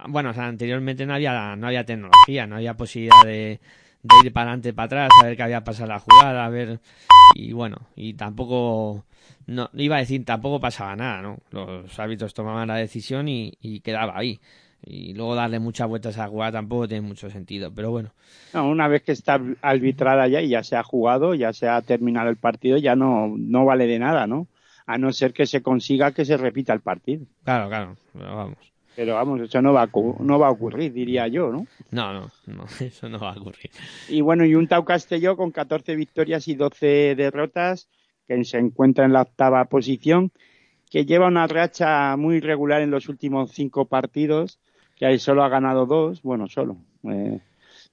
bueno, anteriormente no había, no había tecnología, no había posibilidad de, de ir para adelante, para atrás, a ver qué había pasado la jugada, a ver, y bueno, y tampoco, no, iba a decir, tampoco pasaba nada, ¿no? Los árbitros tomaban la decisión y, y quedaba ahí. Y luego darle muchas vueltas a la jugada tampoco tiene mucho sentido, pero bueno. No, una vez que está arbitrada ya y ya se ha jugado, ya se ha terminado el partido, ya no, no vale de nada, ¿no? A no ser que se consiga que se repita el partido. Claro, claro, pero vamos. Pero vamos, eso no va a, no va a ocurrir, diría yo, ¿no? No, no, no, eso no va a ocurrir. Y bueno, y un Tau Castelló con 14 victorias y 12 derrotas, que se encuentra en la octava posición, que lleva una racha muy regular en los últimos cinco partidos, que ahí solo ha ganado dos, bueno, solo, eh,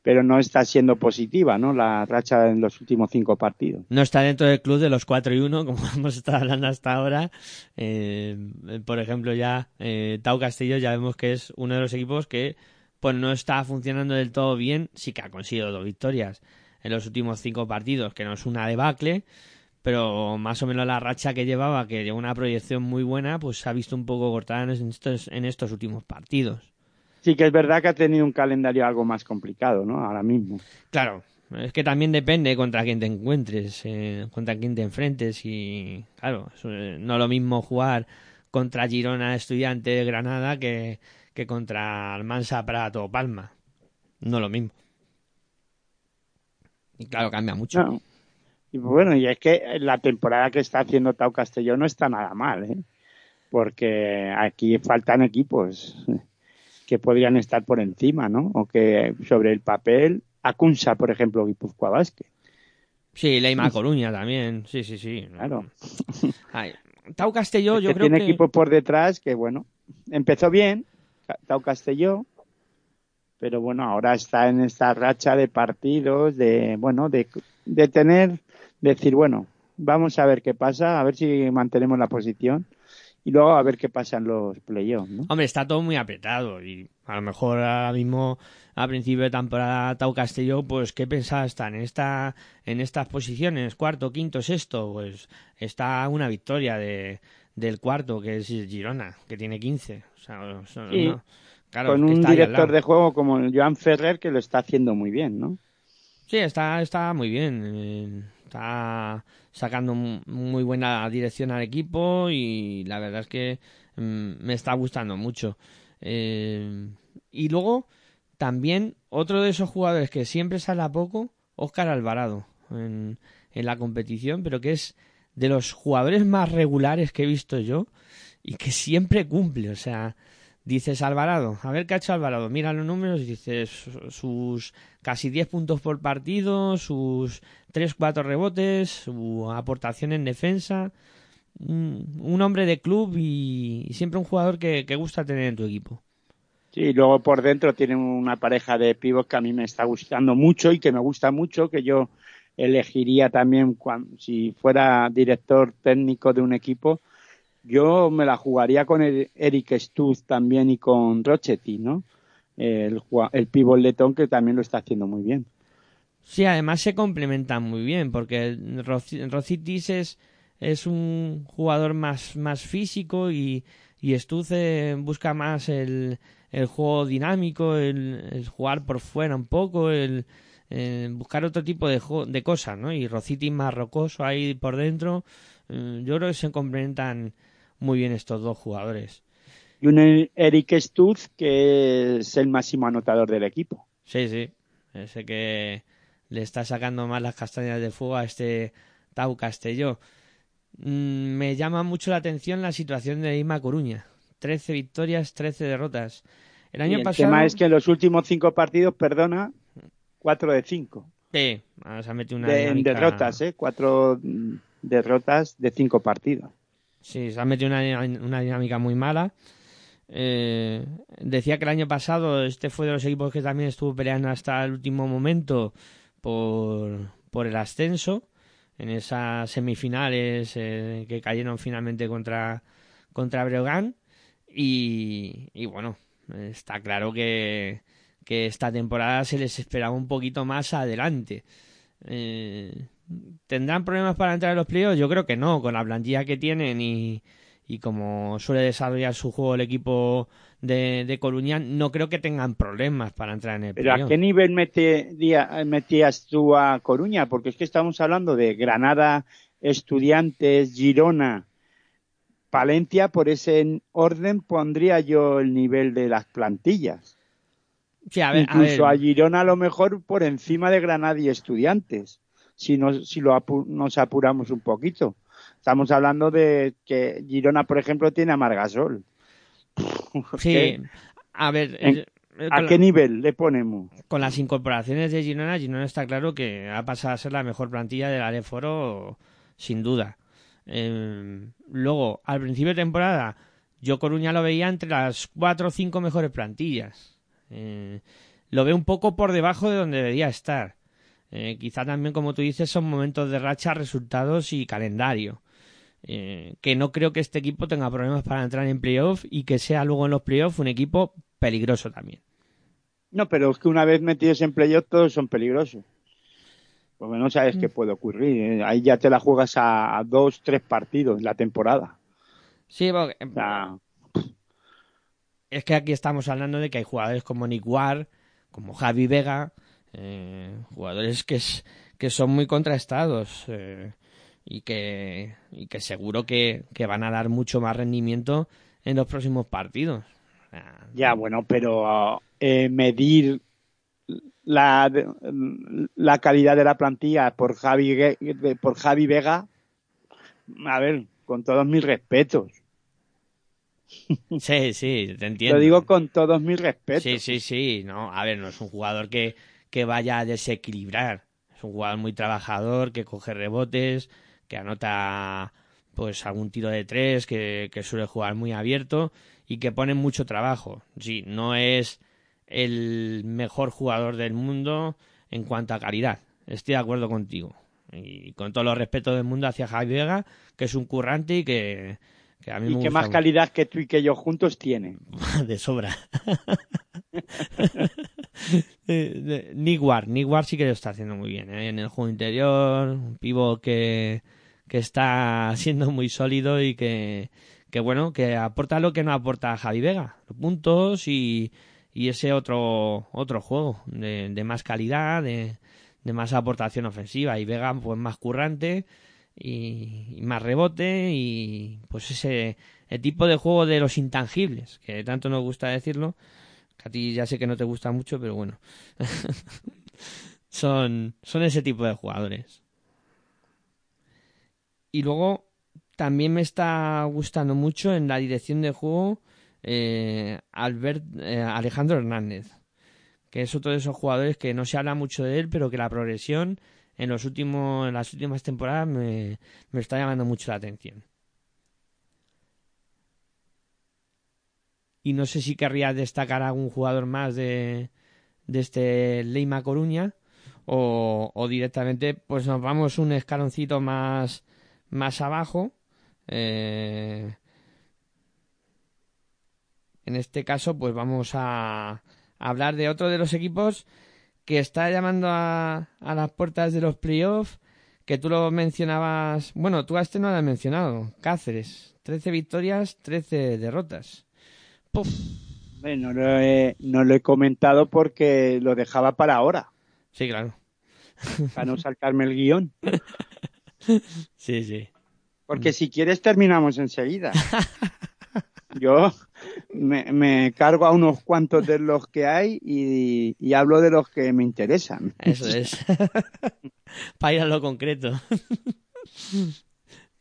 pero no está siendo positiva, ¿no? La racha en los últimos cinco partidos. No está dentro del club de los 4 y 1, como hemos estado hablando hasta ahora. Eh, por ejemplo, ya eh, Tau Castillo ya vemos que es uno de los equipos que pues no está funcionando del todo bien. Sí que ha conseguido dos victorias en los últimos cinco partidos, que no es una debacle, pero más o menos la racha que llevaba, que lleva una proyección muy buena, pues se ha visto un poco cortada en estos, en estos últimos partidos. Sí que es verdad que ha tenido un calendario algo más complicado, ¿no? Ahora mismo. Claro, es que también depende contra quién te encuentres, eh, contra quién te enfrentes y claro, eh, no es lo mismo jugar contra Girona, Estudiante, Granada que, que contra Almansa, Prato o Palma. No es lo mismo. Y claro, cambia mucho. No. Y bueno, y es que la temporada que está haciendo Tau Castelló no está nada mal, ¿eh? Porque aquí faltan equipos que podrían estar por encima, ¿no? O que sobre el papel, Acunsa, por ejemplo, Guipúzcoa Vázquez. Sí, Leima Coruña también, sí, sí, sí. Claro. Ay, Tau Castelló, yo que creo tiene que... equipos por detrás que, bueno, empezó bien, Tau Castelló, pero bueno, ahora está en esta racha de partidos, de, bueno, de, de tener, decir, bueno, vamos a ver qué pasa, a ver si mantenemos la posición y luego a ver qué pasa en los playoffs, ¿no? Hombre, está todo muy apretado y a lo mejor ahora mismo a principio de temporada Tau Castelló, pues qué pensaba estar en esta en estas posiciones, cuarto, quinto, sexto, pues está una victoria de del cuarto que es Girona, que tiene 15, o sea, o sea, Sí. no, claro, Con un está director de juego como el Joan Ferrer que lo está haciendo muy bien, ¿no? Sí, está, está muy bien. Está sacando mu- muy buena dirección al equipo y la verdad es que mm, me está gustando mucho. Eh, y luego también otro de esos jugadores que siempre sale a poco, Óscar Alvarado, en, en la competición, pero que es de los jugadores más regulares que he visto yo y que siempre cumple. O sea, dices Alvarado, a ver qué ha hecho Alvarado, mira los números dices sus casi 10 puntos por partido, sus 3-4 rebotes, su aportación en defensa. Un, un hombre de club y, siempre un jugador que, que gusta tener en tu equipo. Sí, luego por dentro tienen una pareja de pibos que a mí me está gustando mucho y que me gusta mucho, que yo elegiría también cuando, si fuera director técnico de un equipo, yo me la jugaría con Eric Stutz también y con Rochetti, ¿no? El, el pívot letón que también lo está haciendo muy bien. Sí, además se complementan muy bien, porque Roci- Rocitis es, es un jugador más, más físico y, y Stutz eh, busca más el, el juego dinámico, el, jugar por fuera un poco, el, el buscar otro tipo de, de cosas, ¿no? Y Rocitis más rocoso ahí por dentro. Eh, Yo creo que se complementan muy bien estos dos jugadores. Y un Eric Stutz que es el máximo anotador del equipo. Sí, sí. Ese que le está sacando más las castañas de fuego a este Tau Castelló. Mm, Me llama mucho la atención la situación de Ima Coruña. 13 victorias, 13 derrotas. El Y año el pasado. tema es que en los últimos cinco partidos, perdona, cuatro de cinco. Sí, ahora se ha metido una De, dinámica- derrotas, ¿eh? Cuatro mm, derrotas de cinco partidos. Sí, se ha metido una, una dinámica muy mala. Eh, decía que el año pasado este fue de los equipos que también estuvo peleando hasta el último momento por, por el ascenso en esas semifinales eh, que cayeron finalmente contra, contra Breogán. Y, y bueno, está claro que, que esta temporada se les esperaba un poquito más adelante. Eh, ¿Tendrán problemas para entrar en los playoffs? Yo creo que no, con la plantilla que tienen y, y como suele desarrollar su juego el equipo de, de Coruña, no creo que tengan problemas para entrar en el Pero ¿a qué nivel metía- metías tú a Coruña? Porque es que estamos hablando de Granada, Estudiantes, Girona, Palencia, por ese orden pondría yo el nivel de las plantillas. Sí, a ver, a Incluso a, ver, Girona a lo mejor por encima de Granada y Estudiantes, si, nos, si lo apu- nos apuramos un poquito. Estamos hablando de que Girona, por ejemplo, tiene a Margasol. sí, ¿Qué? a ver, En- eh, ¿A qué la- nivel le ponemos? con las incorporaciones de Girona, Girona está claro que ha pasado a ser la mejor plantilla del Aleforo, sin duda. Eh, luego, al principio de temporada, yo Coruña lo veía entre las cuatro o cinco mejores plantillas. Eh, lo veo un poco por debajo de donde debería estar. Eh, quizá también, como tú dices, son momentos de racha, resultados y calendario. Eh, que no creo que este equipo tenga problemas para entrar en playoff y que sea luego en los playoffs un equipo peligroso también. No, pero es que una vez metidos en playoff todos son peligrosos. Porque no sabes Mm. qué puede ocurrir. ¿eh? Ahí ya te la juegas a, a dos, tres partidos la temporada. Sí, porque, O sea, es que aquí estamos hablando de que hay jugadores como Nick Ward, como Javi Vega, eh, jugadores que, es- que son muy contrastados eh, y, que, y que seguro que, que van a dar mucho más rendimiento en los próximos partidos. Ya, bueno, pero eh, medir la, la calidad de la plantilla por Javi, Gue- por Javi Vega, a ver, con todos mis respetos. Sí, sí, te entiendo. Lo digo con todos mis respetos. Sí, sí, sí. No, a ver, no es un jugador que, que vaya a desequilibrar. Es un jugador muy trabajador, que coge rebotes, que anota pues algún tiro de tres, que, que suele jugar muy abierto y que pone mucho trabajo. Sí, no es el mejor jugador del mundo en cuanto a calidad. Estoy de acuerdo contigo. Y con todos los respetos del mundo hacia Javi Vega, que es un currante y que, que a mí me Y que más mucho. calidad que tú y que yo juntos tiene. de sobra. Eh, Ward, Nick Ward sí que lo está haciendo muy bien ¿eh? en el juego interior, un pivo que, que está siendo muy sólido y que, que bueno, que aporta lo que no aporta Javi Vega, puntos y, y ese otro otro juego de, de más calidad, de, de más aportación ofensiva. Y Vega pues más currante y, y más rebote y pues ese el tipo de juego de los intangibles, que tanto nos gusta decirlo, Que a ti ya sé que no te gusta mucho, pero bueno. son, son ese tipo de jugadores. Y luego también me está gustando mucho en la dirección de juego eh, Albert, eh, Alejandro Hernández, que es otro de esos jugadores que no se habla mucho de él, pero que la progresión en los últimos, en las últimas temporadas me, me está llamando mucho la atención. Y no sé si querría destacar algún jugador más de, este Leima Coruña o, o directamente pues nos vamos un escaloncito más, más abajo. Eh, en este caso, pues vamos a hablar de otro de los equipos que está llamando a, a las puertas de los playoffs, que tú lo mencionabas, bueno, tú a este no lo has mencionado, Cáceres, 13 victorias, 13 derrotas. Puf. No lo, he, no lo he comentado porque lo dejaba para ahora, Sí, claro. para no saltarme el guion. Sí, sí. Porque si quieres terminamos enseguida. Yo me, me cargo a unos cuantos de los que hay y, y hablo de los que me interesan. Eso es. Para ir a lo concreto.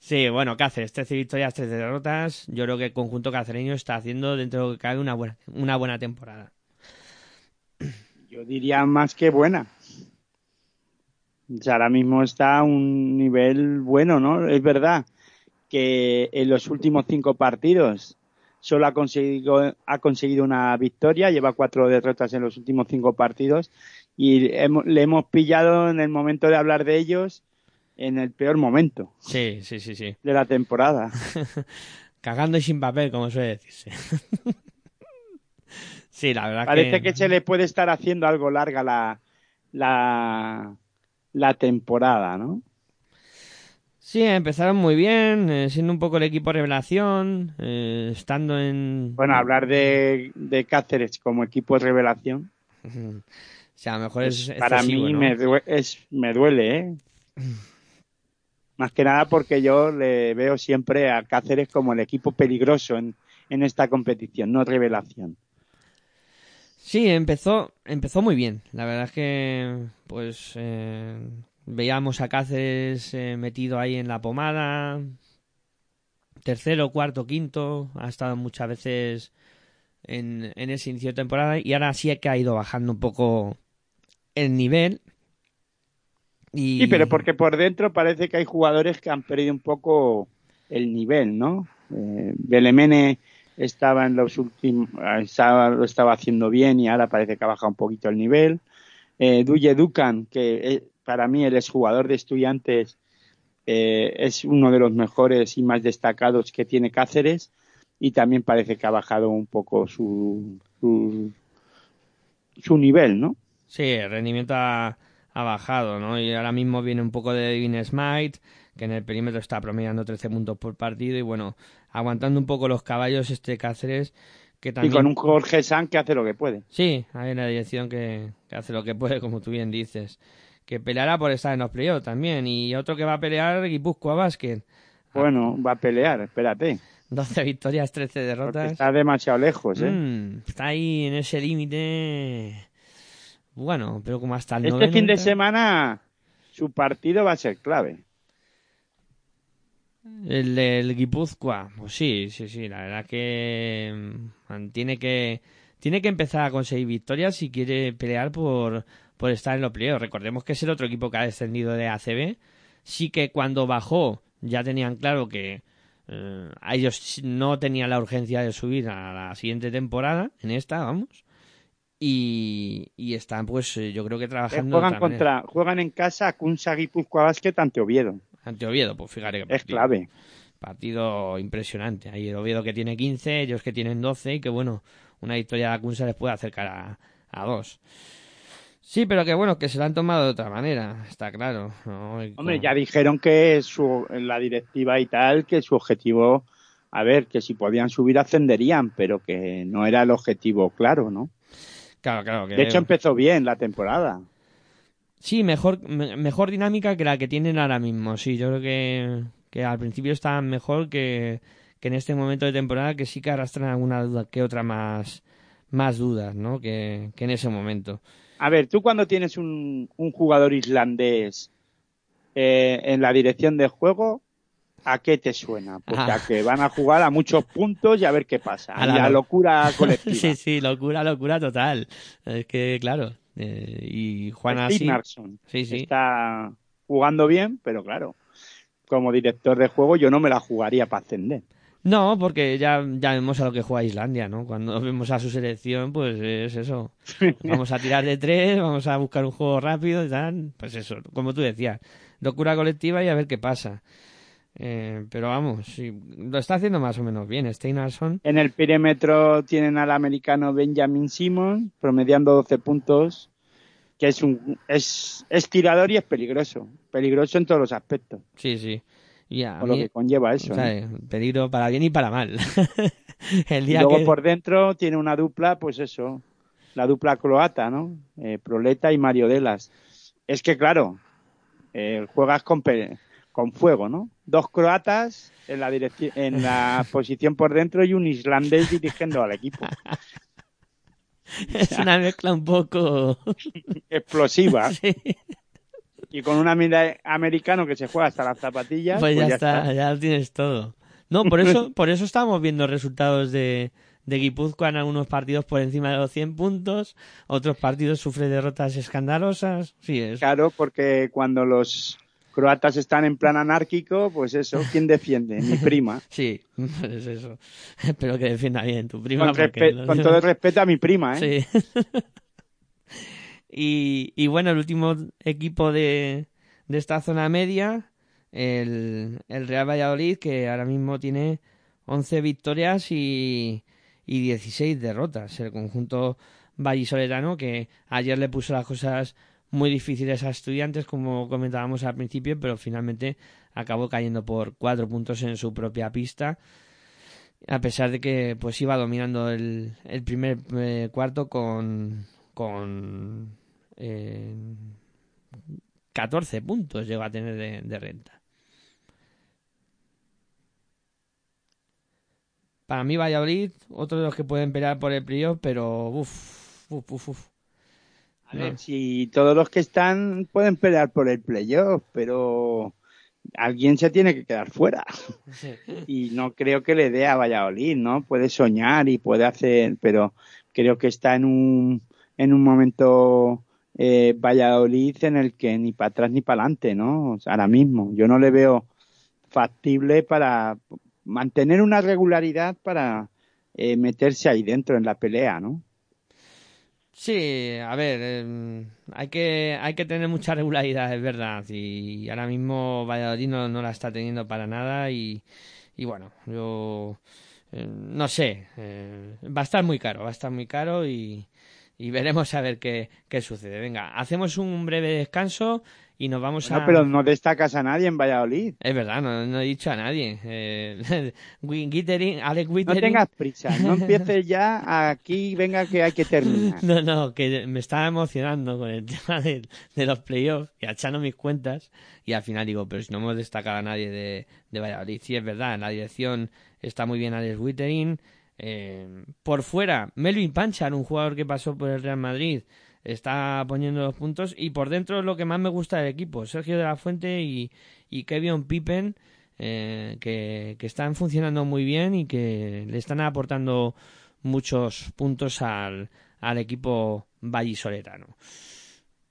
Sí, bueno, Cáceres, 13 victorias, 13 derrotas. Yo creo que el conjunto cacereño está haciendo dentro de lo que cabe una buena, una buena temporada. Yo diría más que buena. O ahora mismo está a un nivel bueno, ¿no? Es verdad que en los últimos cinco partidos solo ha conseguido, ha conseguido una victoria, lleva cuatro derrotas en los últimos cinco partidos y hemos- le hemos pillado en el momento de hablar de ellos en el peor momento Sí, sí, sí, sí. de la temporada. Cagando y sin papel, como suele decirse. sí, la verdad Parece que se le puede estar haciendo algo larga la, la, la temporada, ¿no? Sí, empezaron muy bien, eh, siendo un poco el equipo revelación, eh, estando en... Bueno, hablar de, de Cáceres como equipo de revelación, O sea, a lo mejor es Pues para mí ¿no? me, due- es, me duele, ¿eh? Más que nada porque yo le veo siempre a Cáceres como el equipo peligroso en, en esta competición, no revelación. Sí, empezó, empezó muy bien. La verdad es que, pues, eh, veíamos a Cáceres eh, metido ahí en la pomada. Tercero, cuarto, quinto. Ha estado muchas veces en, en ese inicio de temporada. Y ahora sí que ha ido bajando un poco el nivel. Y... Sí, pero porque por dentro parece que hay jugadores que han perdido un poco el nivel, ¿no? Eh, Belemene estaba en los últimos, estaba, lo estaba haciendo bien y ahora parece que ha bajado un poquito el nivel. Eh, Duye Dukan, que eh, para mí el exjugador de estudiantes eh, es uno de los mejores y más destacados que tiene Cáceres y también parece que ha bajado un poco su, su, su nivel, ¿no? Sí, el rendimiento ha, ha bajado, ¿no? Y ahora mismo viene un poco de Divine Smite, que en el perímetro está promediando 13 puntos por partido y bueno, aguantando un poco los caballos este Cáceres, que Y también... con un Jorge San que hace lo que puede. Sí, hay una dirección que, que hace lo que puede, como tú bien dices. Que peleará por estar en los playoffs también. Y otro que va a pelear, Guipúzcoa Basket. Bueno, va a pelear, espérate. 12 victorias, 13 Porque derrotas. está demasiado lejos, ¿eh? Mm, está ahí en ese límite. Bueno, pero como hasta el este noveno fin de semana su partido va a ser clave. El del Guipúzcoa, pues sí, sí, sí, la verdad que mm, tiene que tiene que empezar a conseguir victorias si quiere pelear por, por estar en los playoffs. Recordemos que es el otro equipo que ha descendido de ACB. Sí que cuando bajó ya tenían claro que eh, a ellos no tenían la urgencia de subir a la siguiente temporada, en esta, vamos. Y, y están, pues, eh, yo creo que Eh, trabajando de juegan manera. contra, juegan en casa Kunsa Guipúzcoa Basket ante Oviedo. Ante Oviedo, pues fíjate que Es partido. clave. Partido impresionante. Ahí el Oviedo que tiene 15, ellos que tienen 12 y que bueno, una victoria de Acunsa les puede acercar a, a dos. Sí, pero que bueno, que se la han tomado de otra manera, está claro. ¿no? Y Hombre, como- ya dijeron que su, la directiva y tal, que su objetivo, a ver, que si podían subir ascenderían, pero que no era el objetivo claro, ¿no? Claro, claro. Que... De hecho empezó bien la temporada. Sí, mejor, me- mejor dinámica que la que tienen ahora mismo. Sí, yo creo que, que al principio está mejor que, que en este momento de temporada, que sí que arrastran alguna duda que otra más, más dudas, ¿no? Que, que en ese momento. A ver, tú cuando tienes un, un jugador islandés eh, en la dirección de juego, ¿a qué te suena? Porque Ah. a que van a jugar a muchos puntos y a ver qué pasa. A la la, lo- locura colectiva. sí, sí, locura, locura total. Es que, claro, eh, y Juan así... Sí, sí. está jugando bien, pero claro, como director de juego yo no me la jugaría para ascender. No, porque ya, ya vemos a lo que juega Islandia, ¿no? Cuando vemos a su selección, pues es eso. Vamos a tirar de tres, vamos a buscar un juego rápido y tal. Pues eso, como tú decías, locura colectiva y a ver qué pasa. Eh, pero vamos, sí, lo está haciendo más o menos bien. Steinarsson, En el perímetro tienen al americano Benjamin Simmons, promediando 12 puntos, que es un es, es tirador y es peligroso. Peligroso en todos los aspectos, sí, sí. Y a por lo que conlleva eso. sea, peligro para bien y para mal. El Y día luego que... por dentro tiene una dupla, pues eso, la dupla croata, ¿no? Eh, Proleta y Mario Delas. Es que claro, eh, juegas con, pe- con fuego, ¿no? Dos croatas en la en la posición por dentro y un islandés dirigiendo al equipo. es una mezcla un poco... Explosiva. Sí. Y con un americano que se juega hasta las zapatillas, Pues, ya, está, ya lo tienes todo. No, por eso, por eso estamos viendo resultados de, de Guipúzcoa en algunos partidos por encima de los 100 puntos, otros partidos sufre derrotas escandalosas. Sí, es. Claro, porque cuando los croatas están en plan anárquico, pues eso, ¿quién defiende? Mi prima. Sí, pues eso. Espero que defienda bien tu prima. Con, porque con todo el respeto a mi prima, ¿eh? Sí. y, y bueno, el último equipo de, de esta zona media, el, el Real Valladolid, que ahora mismo tiene 11 victorias y, y 16 derrotas. El conjunto vallisoletano, que ayer le puso las cosas muy difíciles a estudiantes, como comentábamos al principio, pero finalmente acabó cayendo por cuatro puntos en su propia pista a pesar de que pues iba dominando el, el primer eh, cuarto con con eh, 14 puntos llegó a tener de, de renta. Para mí Valladolid, otro de los que pueden pelear por el playoff, pero uff, uff, uff, uf. A ver, si todos los que están pueden pelear por el playoff, pero alguien se tiene que quedar fuera. Y no creo que le dé a Valladolid, ¿no? Puede soñar y puede hacer, pero creo que está en un, en un momento eh, Valladolid en el que ni para atrás ni para adelante, ¿no? O sea, ahora mismo. Yo no le veo factible para mantener una regularidad para eh, meterse ahí dentro en la pelea, ¿no? Sí, a ver, eh, hay que hay que tener mucha regularidad, es verdad, y ahora mismo Valladolid no, la está teniendo para nada y, y bueno, yo eh, no sé, eh, va a estar muy caro, va a estar muy caro y, y veremos a ver qué, qué sucede. Venga, hacemos un breve descanso y nos vamos No, a... pero no destacas a nadie en Valladolid. Es verdad, no, no he dicho a nadie. Eh, Wittering, Alex No Wittering... tengas prisa, no empieces ya aquí, venga que hay que terminar. No, no, que me estaba emocionando con el tema de, de los playoffs y echando mis cuentas y al final digo, pero si no hemos destacado a nadie de, de Valladolid, sí es verdad, en la dirección está muy bien Alex Wittering, eh, por fuera Melvin Panchar, un jugador que pasó por el Real Madrid, está poniendo los puntos y por dentro lo que más me gusta del equipo, Sergio de la Fuente y, y Kevin Pippen, eh, que, que están funcionando muy bien y que le están aportando muchos puntos al, al equipo vallisoletano.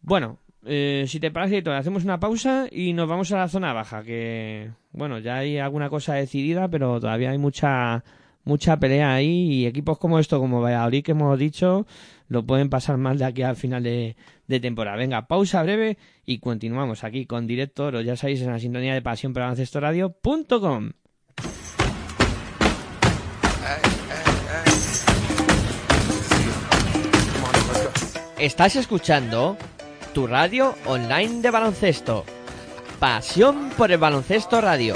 Bueno, eh, si te parece, Héctor, hacemos una pausa y nos vamos a la zona baja, que bueno, ya hay alguna cosa decidida, pero todavía hay mucha mucha pelea ahí y equipos como esto, como Valladolid que hemos dicho, lo pueden pasar mal de aquí al final de, de temporada. Venga, pausa breve y continuamos aquí con Directo Oro, ya sabéis, en la sintonía de pasión por radio.com. Estás escuchando tu radio online de baloncesto. Pasión por el baloncesto radio.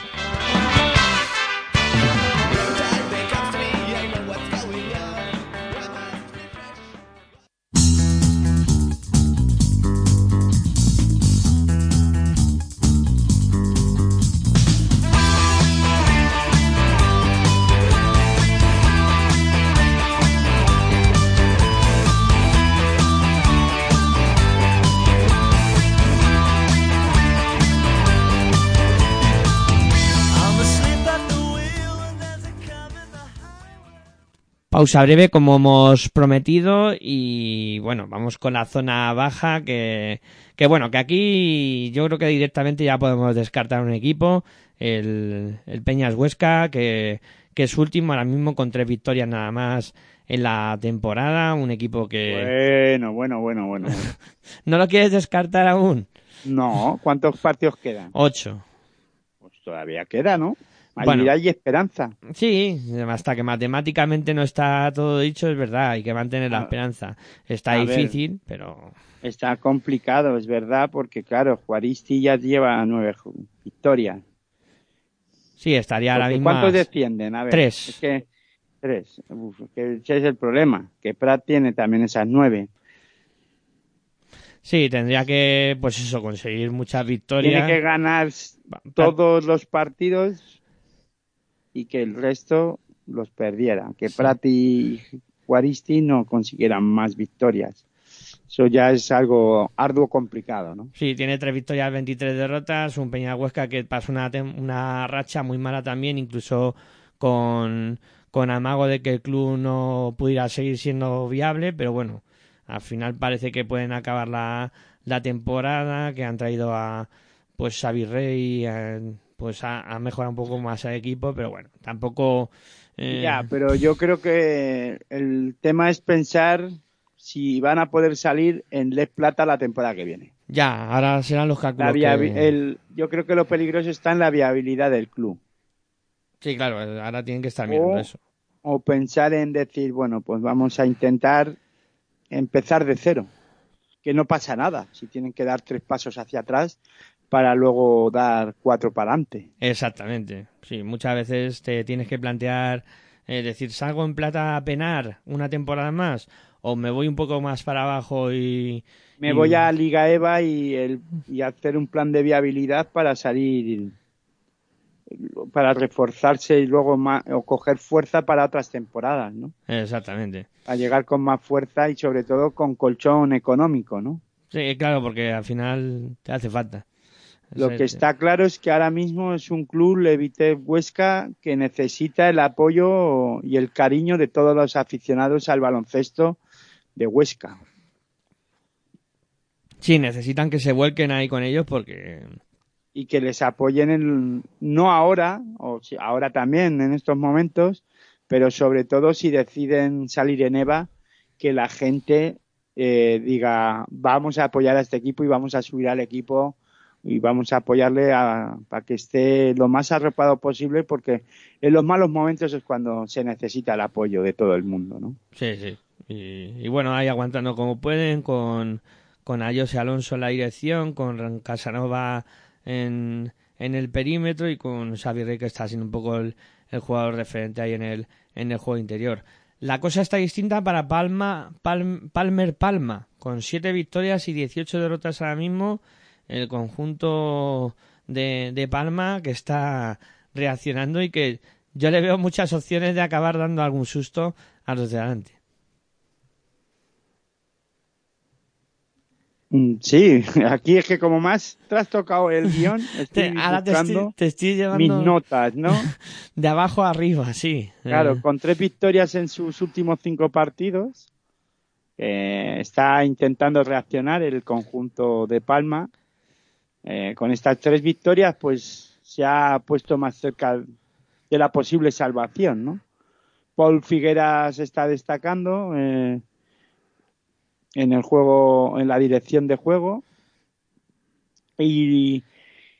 pausa breve como hemos prometido y bueno, vamos con la zona baja que, que bueno, que aquí yo creo que directamente ya podemos descartar un equipo, el, el Peñas Huesca, que, que es último ahora mismo con tres victorias nada más en la temporada, un equipo que... Bueno, bueno, bueno, bueno. ¿No lo quieres descartar aún? No, ¿cuántos partidos quedan? Ocho. Pues todavía queda, ¿no? Hay Bueno. vida y esperanza. Sí, hasta que matemáticamente no está todo dicho, es verdad, hay que mantener la A- esperanza. Está a ver. difícil, pero Está complicado, es verdad, porque claro, Juaristi ya lleva nueve victorias. sí, estaría ahora mismo. ¿Cuántos defienden? A ver, Tres. Es que, tres. Uf, que ese es el problema, que Prat tiene también esas nueve. Sí, tendría que, pues eso, conseguir muchas victorias. Tiene que ganar todos los partidos y que el resto los perdiera. Que Sí. Prat y Juaristi no consiguieran más victorias. Eso ya es algo arduo complicado, ¿no? Sí, tiene tres victorias, 23 derrotas. Un Peña Huesca que pasó una, una racha muy mala también, incluso con, con amago de que el club no pudiera seguir siendo viable, pero bueno, al final parece que pueden acabar la, la temporada, que han traído a pues Xavi Rey, eh, pues a, a mejorar un poco más al equipo, pero bueno, tampoco... eh, Ya, pero yo creo que el tema es pensar si van a poder salir en Les Plata la temporada que viene. ya, ahora serán los cálculos. que- el, yo creo que lo peligroso está en la viabilidad del club. Sí, claro, ahora tienen que estar mirando O- eso. O pensar en decir, bueno, pues vamos a intentar empezar de cero. Que no pasa nada si tienen que dar tres pasos hacia atrás para luego dar cuatro para adelante. Exactamente. Sí, muchas veces te tienes que plantear, eh, decir, ¿salgo en plata a penar una temporada más? ¿O me voy un poco más para abajo y... Me y- voy a Liga EVA y, el, y hacer un plan de viabilidad para salir, para reforzarse y luego ma- o coger fuerza para otras temporadas, ¿no? Exactamente. A llegar con más fuerza y sobre todo con colchón económico, ¿no? Sí, claro, porque al final te hace falta. Lo que está claro es que ahora mismo es un club Levite Huesca que necesita el apoyo y el cariño de todos los aficionados al baloncesto de Huesca. Sí, necesitan que se vuelquen ahí con ellos porque... y que les apoyen en, no ahora, o ahora también en estos momentos, pero sobre todo si deciden salir en EVA, que la gente eh, diga vamos a apoyar a este equipo y vamos a subir al equipo y vamos a apoyarle a- para que esté lo más arropado posible porque en los malos momentos es cuando se necesita el apoyo de todo el mundo, ¿no? Sí, sí. Y, y bueno, ahí aguantando como pueden, con, con Ayose Alonso en la dirección, con Casanova en, en el perímetro y con Xavi Rey que está siendo un poco el, el jugador referente ahí en el, en el juego interior. La cosa está distinta para Palma, Palm- Palmer Palma, con siete victorias y 18 derrotas ahora mismo. El conjunto de, de Palma que está reaccionando y que yo le veo muchas opciones de acabar dando algún susto a los de adelante. Mm, Sí, aquí es que como más trastocado el guion, estoy Te- ahora te estoy, te estoy mis llevando notas, ¿no? de abajo a arriba, sí. Claro, Eh, con tres victorias en sus últimos cinco partidos, eh, está intentando reaccionar el conjunto de Palma. Eh, con estas tres victorias, pues se ha puesto más cerca de la posible salvación, ¿no? Paul Figueras está destacando eh, en el juego, en la dirección de juego y,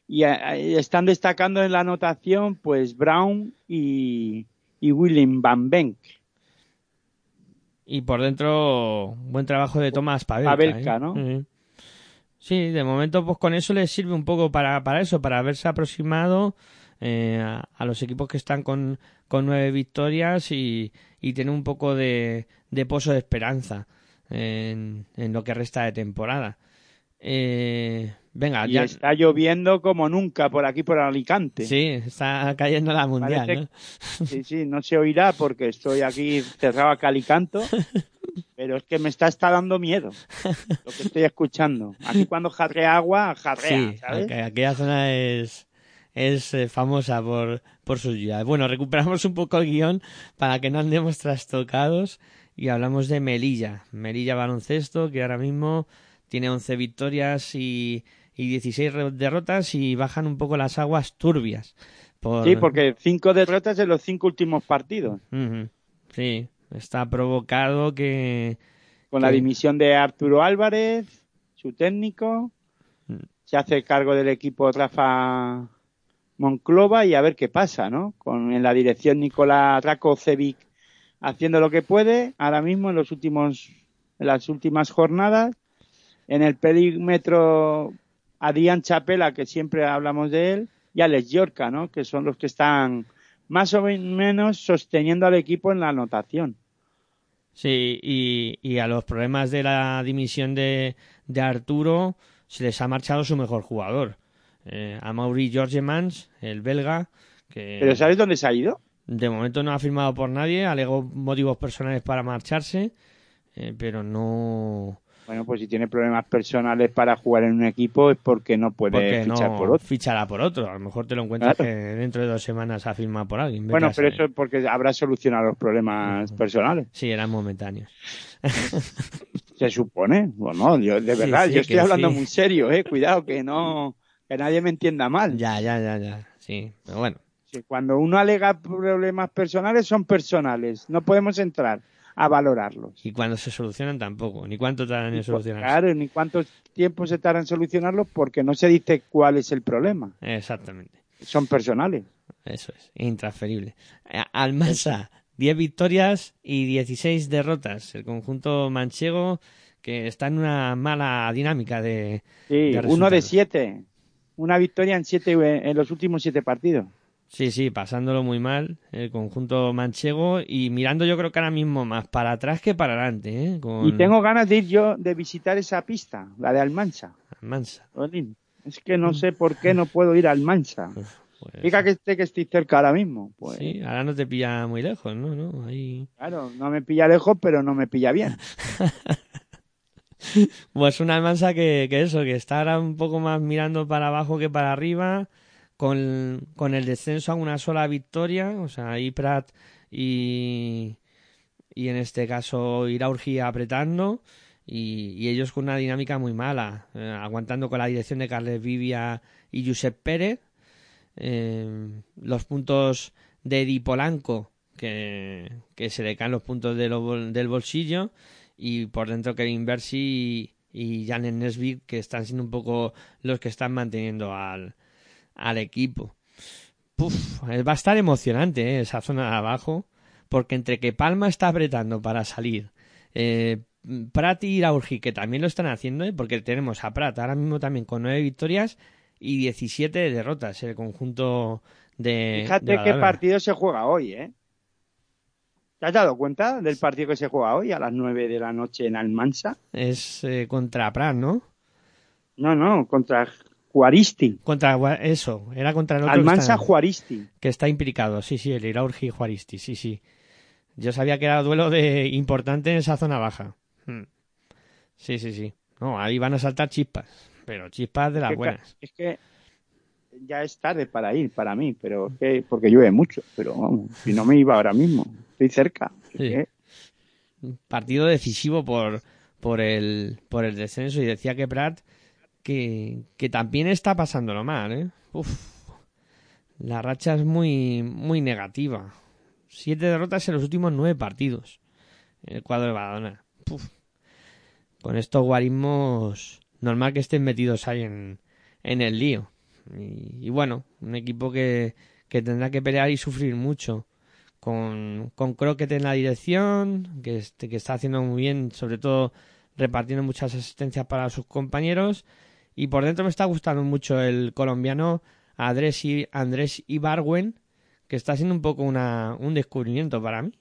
y, eh, están destacando en la anotación, pues Brown y, y William Van Benk. Y por dentro, buen trabajo de Tomás Pavelka. Pavelka, ¿eh? ¿no? Sí, de momento, pues con eso les sirve un poco para, para eso, para haberse aproximado eh, a, a los equipos que están con, con nueve victorias y, y tener un poco de, de pozo de esperanza en, en lo que resta de temporada. Eh, venga, Y ya. está lloviendo como nunca por aquí, por Alicante. Sí, está cayendo la mundial, Parece- ¿no? sí, sí, no se oirá porque estoy aquí cerrado a calicanto, pero es que me está, está dando miedo lo que estoy escuchando. Aquí cuando jarrea agua, jarrea, Sí, ¿sabes? aqu- aquella zona es, es eh, famosa por, por sus lluvias. Bueno, recuperamos un poco el guion para que no andemos trastocados y hablamos de Melilla. Melilla Baloncesto, que ahora mismo tiene 11 victorias y, y 16 re- derrotas y bajan un poco las aguas turbias. Por... Sí, porque cinco derrotas en los cinco últimos partidos. Sí, está provocado que... Con la dimisión de Arturo Álvarez, su técnico. Mm. Se hace cargo del equipo Rafa Monclova y a ver qué pasa, ¿no? Con en la dirección Nicolás Rakocevic haciendo lo que puede. Ahora mismo en los últimos, en las últimas jornadas. En el perímetro Adrián Chapela, que siempre hablamos de él, y Alex Yorca, ¿no? Que son los que están más o menos sosteniendo al equipo en la anotación. Sí, y, y a los problemas de la dimisión de, de Arturo se les ha marchado su mejor jugador. Eh, a Mauri Georgemans, el belga, que Pero ¿sabes dónde se ha ido? de momento no ha firmado por nadie, alegó motivos personales para marcharse, eh, pero no... Bueno, pues si tiene problemas personales para jugar en un equipo es porque no puede Porque fichar no por otro. fichará por otro. A lo mejor te lo encuentras Claro. que dentro de dos semanas ha firmado por alguien. vete Bueno, pero eso es porque habrá solucionado los problemas personales. Sí, eran momentáneos. Se supone. Bueno, yo de verdad, sí, yo estoy hablando sí. muy serio, eh. Cuidado que no, que nadie me entienda mal. Ya, ya, ya, ya. Sí, pero bueno. Cuando uno alega problemas personales, son personales. No podemos entrar a valorarlos. Y cuando se solucionan tampoco. Ni cuánto tardan en solucionarse. Claro, ni cuánto tiempo se tarda en solucionarlos porque no se dice cuál es el problema. Exactamente. Son personales. Eso es. Intransferible. Almansa, 10 victorias y 16 derrotas. El conjunto manchego que está en una mala dinámica de... Sí, de uno de siete. Una victoria en siete en los últimos siete partidos. Sí, sí, pasándolo muy mal el conjunto manchego y mirando yo creo que ahora mismo más para atrás que para adelante, ¿eh? Con Y tengo ganas de ir yo de visitar esa pista, la de Almansa. Almansa. Es que no sé por qué no puedo ir a Almansa. Pues, Fíjate que esté que estoy cerca ahora mismo. Pues Sí, ahora no te pilla muy lejos, ¿no? ¿No? Ahí... claro, no me pilla lejos, pero no me pilla bien. Pues una Almansa que, que eso, que está ahora un poco más mirando para abajo que para arriba, con, el descenso a una sola victoria, o sea, ahí Prat y, y en este caso Iraurgi apretando, y, ellos con una dinámica muy mala, eh, aguantando con la dirección de Carles Vivia y Josep Pérez, eh, los puntos de Di Polanco, que, que se le caen los puntos del bolsillo, y por dentro Kevin Bersi y, y Janet Nesbitt, que están siendo un poco los que están manteniendo al, al equipo. Puf, eh, va a estar emocionante eh, esa zona de abajo, porque entre que Palma está apretando para salir, eh, Prat y Iraurgi, que también lo están haciendo, eh, porque tenemos a Prat ahora mismo también con nueve victorias y 17 derrotas, el conjunto de... Fíjate de qué partido se juega hoy, ¿eh? ¿Te has dado cuenta del partido que se juega hoy a las nueve de la noche en Almansa? Es eh, contra Prat, ¿no? No, no, contra Juaristi. Contra eso, era contra el otro Almansa Juaristi. que está implicado, sí, sí, el Iraurgi Juaristi, sí, sí. Yo sabía que era duelo de importante en esa zona baja. Hmm. Sí, sí, sí. No, ahí van a saltar chispas, pero chispas de las Que buenas. Es que ya es tarde para ir, para mí, pero es que, porque llueve mucho, pero vamos, si no me iba ahora mismo, estoy cerca. Es Sí. que- Partido decisivo por, por, el, por el descenso y decía que Prat que, que también está pasándolo mal, ¿eh? La racha es muy, muy negativa. Siete derrotas en los últimos nueve partidos. en El cuadro de Badalona. Uf. Con estos guarismos, normal que estén metidos ahí en, en el lío. Y, y bueno, un equipo que, que tendrá que pelear y sufrir mucho. Con, con Crockett en la dirección, que, este- que está haciendo muy bien, sobre todo repartiendo muchas asistencias para sus compañeros. Y por dentro me está gustando mucho el colombiano Andrés, I- Andrés Ibarwen, que está siendo un poco una, un descubrimiento para mí.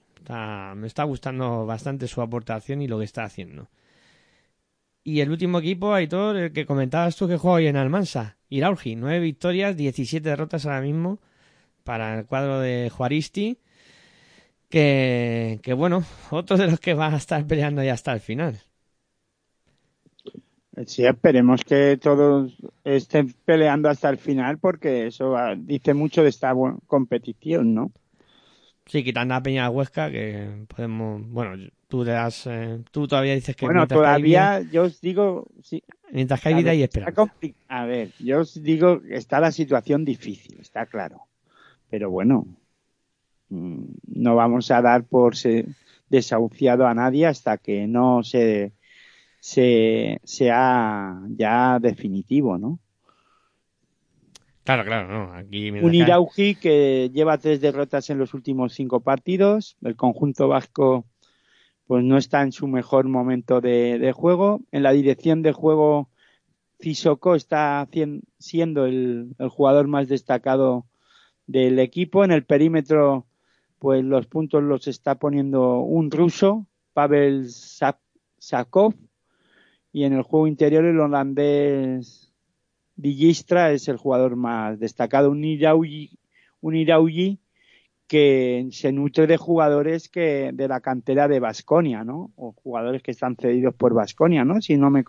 Me está gustando bastante su aportación y lo que está haciendo. Y el último equipo, Aitor, el que comentabas tú que juega hoy en Almansa, Iraurgi, nueve victorias, 17 derrotas ahora mismo para el cuadro de Juaristi. Que, que bueno, otro de los que va a estar peleando ya hasta el final. Sí, esperemos que todos estén peleando hasta el final porque eso dice mucho de esta competición, ¿no? Sí, quitando a Peña Huesca, que podemos. Bueno, tú le das. eh, tú todavía dices que. bueno, vida- todavía yo os digo, sí, mientras que hay a vida ver, y esperanza. A ver, yo os digo que está la situación difícil, está claro. Pero bueno, mm, no vamos a dar por se- desahuciado a nadie hasta que no se, se sea ya definitivo, ¿no? Claro, claro, no. Aquí. Un Irauji que lleva tres derrotas en los últimos cinco partidos. El conjunto vasco pues no está en su mejor momento de, de juego. En la dirección de juego, Sissoko está cien- siendo el, el jugador más destacado del equipo. En el perímetro, pues los puntos los está poniendo un ruso, Pavel Sa- Sakov. Y en el juego interior, el holandés Villistra es el jugador más destacado. Un Irauji, un Irauji que se nutre de jugadores que de la cantera de Basconia, ¿no? O jugadores que están cedidos por Basconia, ¿no? Si no me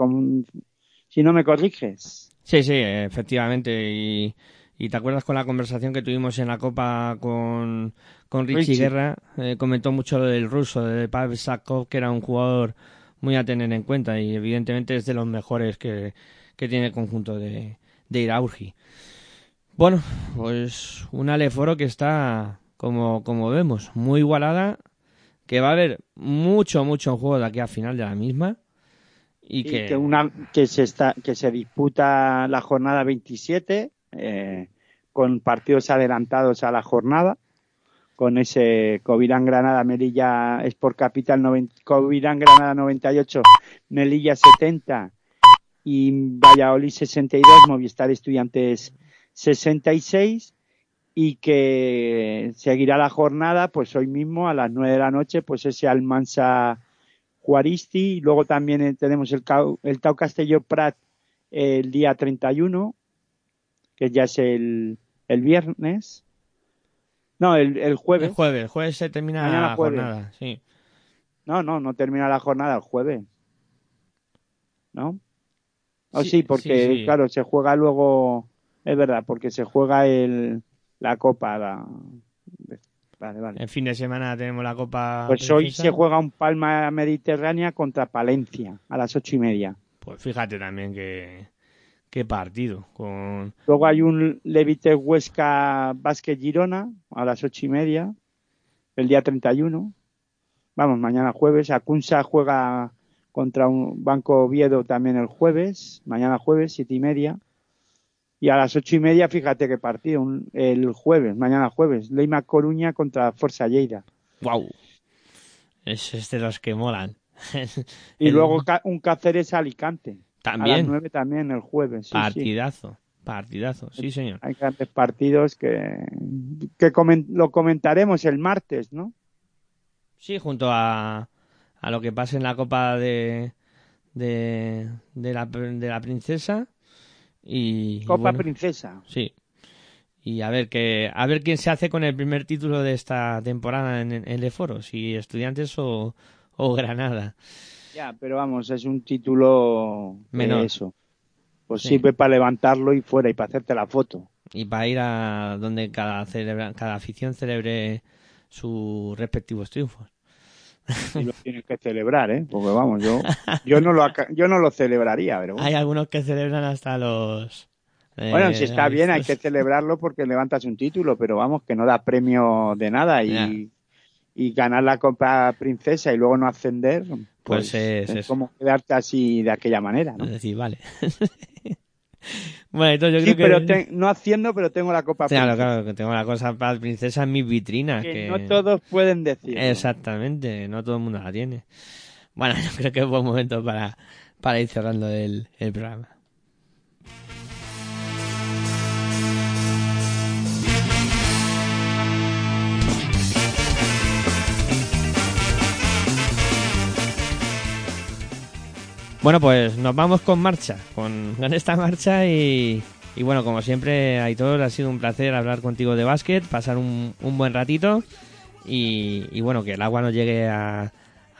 si no me corriges. Sí, sí, efectivamente. Y, y te acuerdas con la conversación que tuvimos en la Copa con, con Richie, Richie. Guerra, Eh, comentó mucho lo del ruso, de Pavel Sakov, que era un jugador muy a tener en cuenta y evidentemente es de los mejores que, que tiene el conjunto de, de Iraurgi. Bueno, pues una Leforo que está, como, como vemos, muy igualada, que va a haber mucho, mucho juego de aquí al final de la misma. Y Y que, que una que se está que se disputa la jornada 27 eh, con partidos adelantados a la jornada con ese Covirán Granada Melilla Sport Capital 90, Covirán Granada 98 Melilla 70 y Valladolid 62 Movistar Estudiantes 66 y que seguirá la jornada pues hoy mismo a las 9 de la noche pues ese Almansa Juaristi. Y luego también tenemos el, el Tau Castelló Prat el día 31 que ya es el, el viernes no el, el jueves el jueves, el jueves se termina Mañana la jueves. jornada, sí. no no no termina la jornada el jueves ¿no? Oh, Sí, sí, porque sí, sí. claro se juega luego es verdad porque se juega el la copa la- vale vale El fin de semana tenemos la Copa. Pues hoy se juega un Palma Mediterránea contra Palencia a las ocho y media. Pues fíjate también que. Qué partido. Con. Luego hay un Levite Huesca Vázquez Girona a las ocho y media, el día 31. Vamos, mañana jueves. Acunsa juega contra un Banco Oviedo también el jueves, mañana jueves, siete y media. Y a las ocho y media, fíjate qué partido, un- el jueves, mañana jueves, Leima Coruña contra Forza Lleida. ¡Wow! Es, es de los que molan. Y El- luego un Cáceres Alicante. A las También. nueve también el jueves. sí, sí. partidazo. Partidazo. Sí, señor. Hay grandes partidos que, que comen- lo comentaremos el martes, ¿no? Sí, junto a, a lo que pase en la Copa de. de, de, la, de la Princesa. Y. y Copa bueno, Princesa. Sí. Y a ver que a ver quién se hace con el primer título de esta temporada en, en el Foro, si Estudiantes o, o Granada. Ya, pero vamos, es un título Menor. eso. Pues Sí. sirve para levantarlo y fuera y para hacerte la foto. Y para ir a donde cada celebra, cada afición celebre sus respectivos triunfos. Y lo tienes que celebrar, ¿eh? Porque vamos, yo, yo no lo, yo no lo celebraría, pero bueno. Hay algunos que celebran hasta los eh, Bueno, si está bien, hay que celebrarlo porque levantas un título, pero vamos, que no da premio de nada y ganar la Copa Princesa y luego no ascender, pues, Pues es es, como quedarte así de aquella manera, ¿no? Es decir, vale. bueno, entonces yo Sí, creo pero que... te- no haciendo, pero tengo la Copa Claro, Princesa. claro, que tengo la cosa para princesa en mis vitrinas. Que que- no todos pueden decir. Exactamente, no todo el mundo la tiene. Bueno, yo creo que es buen momento para, para ir cerrando el, el programa. Bueno, pues nos vamos con marcha, con, esta marcha y, bueno, como siempre, Aitor, ha sido un placer hablar contigo de básquet, pasar un, un buen ratito y, y bueno, que el agua nos llegue a,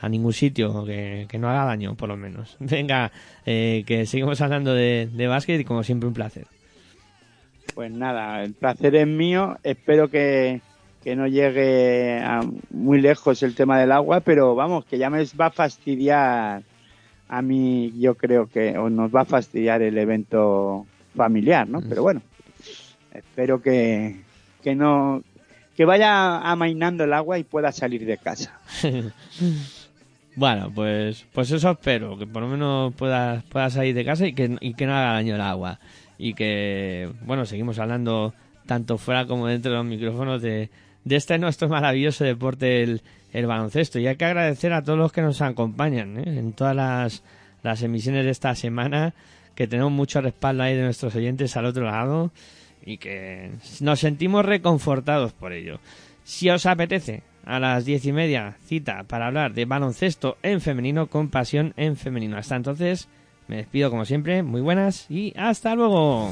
a ningún sitio, que, que no haga daño, por lo menos. Venga, eh, que seguimos hablando de, básquet y como siempre un placer. Pues nada, el placer es mío. Espero que, que no llegue muy lejos el tema del agua, pero vamos, que ya me va a fastidiar a mí, yo creo que, o nos va a fastidiar el evento familiar, ¿no? Pero bueno, espero que, que no, que vaya amainando el agua y pueda salir de casa. Bueno, pues, pues eso espero, que por lo menos puedas, puedas salir de casa y que, y que no haga daño el agua. Y que, bueno, seguimos hablando tanto fuera como dentro de los micrófonos de, de este nuestro maravilloso deporte, el, el baloncesto. Y hay que agradecer a todos los que nos acompañan ¿eh? en todas las, las emisiones de esta semana, que tenemos mucho respaldo ahí de nuestros oyentes al otro lado y que nos sentimos reconfortados por ello. Si os apetece, a las diez y media, cita para hablar de baloncesto en femenino con pasión en femenino. Hasta entonces, me despido como siempre, muy buenas y hasta luego.